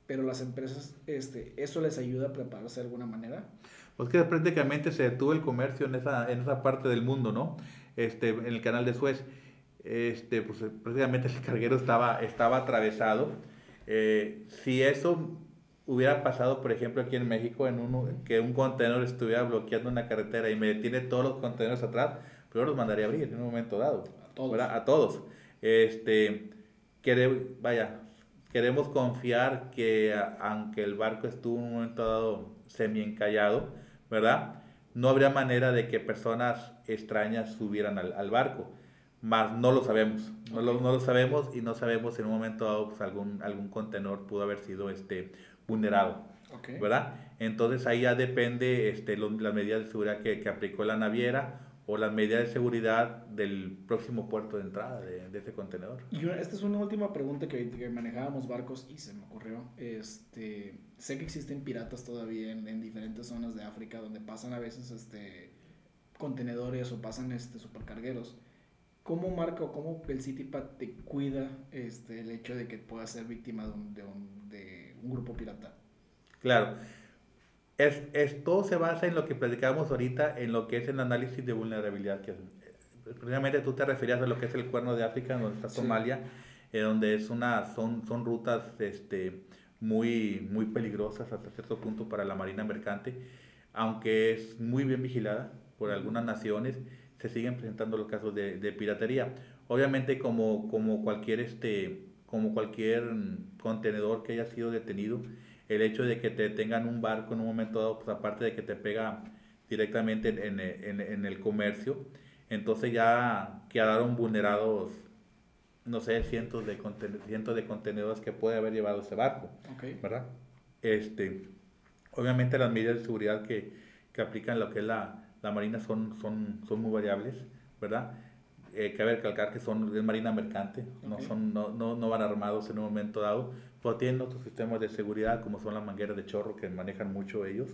pero las empresas, este, ¿eso les ayuda a prepararse de alguna manera? Pues que prácticamente se detuvo el comercio en esa, en esa parte del mundo, ¿no? Este, en el canal de Suez. Este, pues prácticamente el carguero estaba, estaba atravesado. Eh, si eso hubiera pasado, por ejemplo, aquí en México, en uno, que un contenedor estuviera bloqueando una carretera y me detiene todos los contenedores atrás, pero los mandaría a abrir en un momento dado. A todos. A todos. Este, vaya, queremos confiar que aunque el barco estuvo en un momento dado semi encallado, ¿verdad? No habría manera de que personas extrañas subieran al, barco, más no lo sabemos, no, lo, no, lo, sabemos y no sabemos si en un momento dado pues, algún, algún contenedor pudo haber sido este, vulnerado, ¿verdad? Entonces ahí ya depende este, las medidas de seguridad que, que aplicó la naviera o las medidas de seguridad del próximo puerto de entrada de, de ese contenedor. Y esta es una última pregunta que, que, manejábamos barcos y se me ocurrió. Este, sé que existen piratas todavía en, en, diferentes zonas de África donde pasan a veces este, contenedores o pasan este, supercargueros. ¿Cómo marca o cómo el CityPad te cuida este, el hecho de que puedas ser víctima de un, de un, un grupo pirata? Claro es, es, todo se basa en lo que platicábamos ahorita, en lo que es el análisis de vulnerabilidad. Que, precisamente tú te referías a lo que es el cuerno de África, donde está Somalia, eh, donde es una, son, son rutas este, muy, muy peligrosas hasta cierto punto para la marina mercante, aunque es muy bien vigilada por algunas naciones, se siguen presentando los casos de, de piratería. Obviamente como, como, cualquier, este, como cualquier contenedor que haya sido detenido, el hecho de que te tengan un barco en un momento dado, pues aparte de que te pega directamente en, en, en el comercio, entonces ya quedaron vulnerados, no sé, cientos de, cientos de contenedores que puede haber llevado ese barco, ¿verdad? Este, obviamente las medidas de seguridad que, que aplican lo que es la, la Marina son, son, son muy variables, ¿verdad? Eh, cabe recalcar que son de marina mercante, no, son, no, no, no, van armados en un momento dado, pero tienen otros sistemas de seguridad como son las mangueras de chorro que manejan mucho ellos,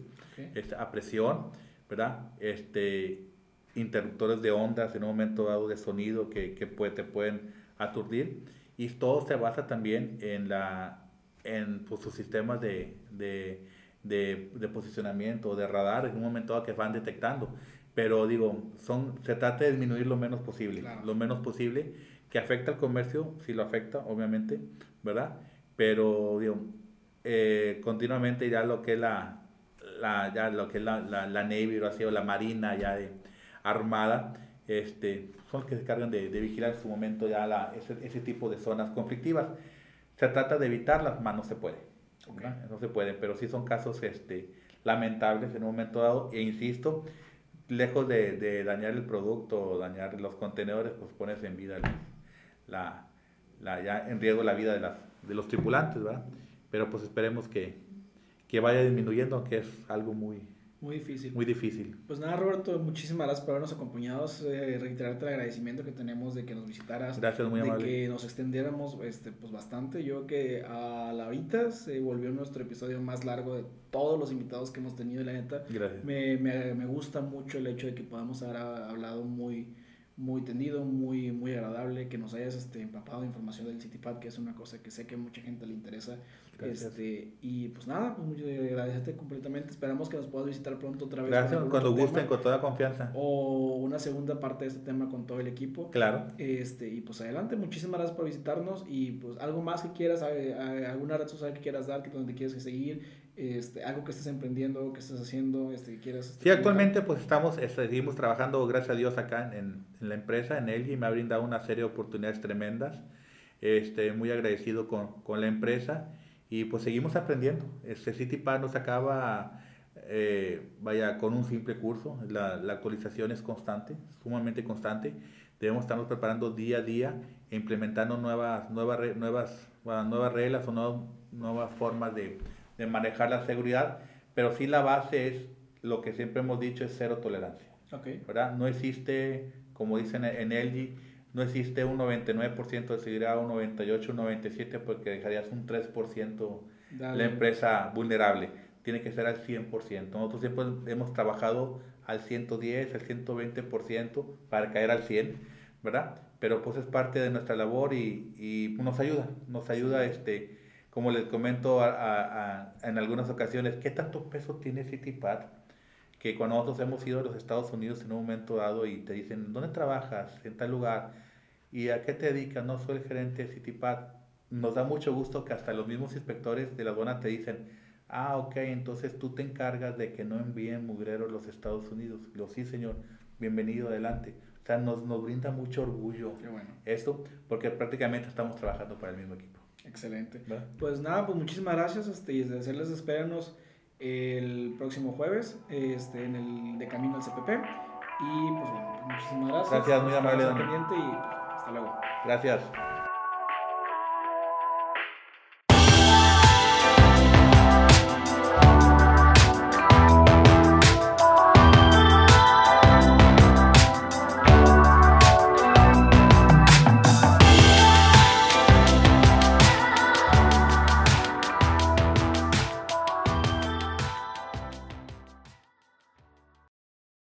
este, a presión, ¿verdad? Este, interruptores de ondas en un momento dado de sonido que, que puede, te pueden aturdir. Y todo se basa también en, la, en pues, sus sistemas de, de, de, de posicionamiento, de radar en un momento dado que van detectando pero digo, son, se trata de disminuir lo menos posible, lo menos posible, que afecta al comercio, si lo afecta, obviamente, ¿verdad? Pero digo, eh, continuamente ya lo que es la, la, ya lo que es la, la, la Navy o, así, o la Marina ya de, armada, este, son los que se cargan de, de vigilar en su momento ya la, ese, ese, tipo de zonas conflictivas. Se trata de evitarlas, más no se puede. No se puede, pero sí son casos este, lamentables en un momento dado, e insisto, lejos de, dañar el producto o dañar los contenedores, pues pones en vida la, ya en riesgo la vida de, las, de los tripulantes, ¿verdad? Pero pues esperemos que, que vaya disminuyendo, que es algo muy, muy difícil. Muy difícil. Pues nada, Roberto, muchísimas gracias por habernos acompañado. Eh, reiterarte el agradecimiento que tenemos de que nos visitaras. Gracias, muy amable. De que nos extendiéramos este, pues bastante. Yo que a la ahorita se volvió nuestro episodio más largo de todos los invitados que hemos tenido. la neta, gracias. Me, me, me gusta mucho el hecho de que podamos haber hablado muy muy tendido, muy, muy agradable, que nos hayas este, empapado de información del CityPad, que es una cosa que sé que a mucha gente le interesa. Este, y pues nada, pues agradecerte completamente. Esperamos que nos puedas visitar pronto otra vez. Gracias, cuando gusten, con toda confianza. O una segunda parte de este tema con todo el equipo. Claro. Este, y pues adelante, muchísimas gracias por visitarnos. Y pues algo más que quieras, alguna red social que quieras dar, que donde quieras seguir, este, algo que estés emprendiendo, algo que estés haciendo, este, que quieras. Este, sí, actualmente pues estamos, este, seguimos trabajando, gracias a Dios, acá en, en la empresa, en y me ha brindado una serie de oportunidades tremendas. Este, muy agradecido con, con la empresa y pues seguimos aprendiendo. Este CityPad nos acaba, eh, vaya, con un simple curso. La, la, actualización es constante, sumamente constante. Debemos estarnos preparando día a día, implementando nuevas, nuevas, nuevas, nuevas reglas o nuevas, nuevas formas de, de manejar la seguridad. Pero sí la base es lo que siempre hemos dicho, es cero tolerancia. Okay. ¿verdad? No existe, como dicen en LG, no existe un 99% de seguridad, un 98, un 97, porque dejarías un 3% la empresa vulnerable. Tiene que ser al 100%. Nosotros siempre hemos trabajado al 110, al 120% para caer al 100, ¿verdad? Pero pues es parte de nuestra labor y, y nos ayuda, nos ayuda este como les comento en algunas ocasiones, ¿qué tanto peso tiene CityPad? Que cuando nosotros hemos ido a los Estados Unidos en un momento dado y te dicen, ¿dónde trabajas? En tal lugar. ¿Y a qué te dedicas? No, soy el gerente de CityPad. Nos da mucho gusto que hasta los mismos inspectores de la aduana te dicen, ah, ok, entonces tú te encargas de que no envíen mugreros a los Estados Unidos. Lo sí, señor, bienvenido adelante. O sea, nos, nos brinda mucho orgullo esto, porque prácticamente estamos trabajando para el mismo equipo. Excelente. Pues nada, pues muchísimas gracias este, y hacerles espéranos el próximo jueves este, en el de camino al CPP. Y pues bueno, pues muchísimas gracias. Gracias, muy amable. Pendiente y hasta luego. Gracias.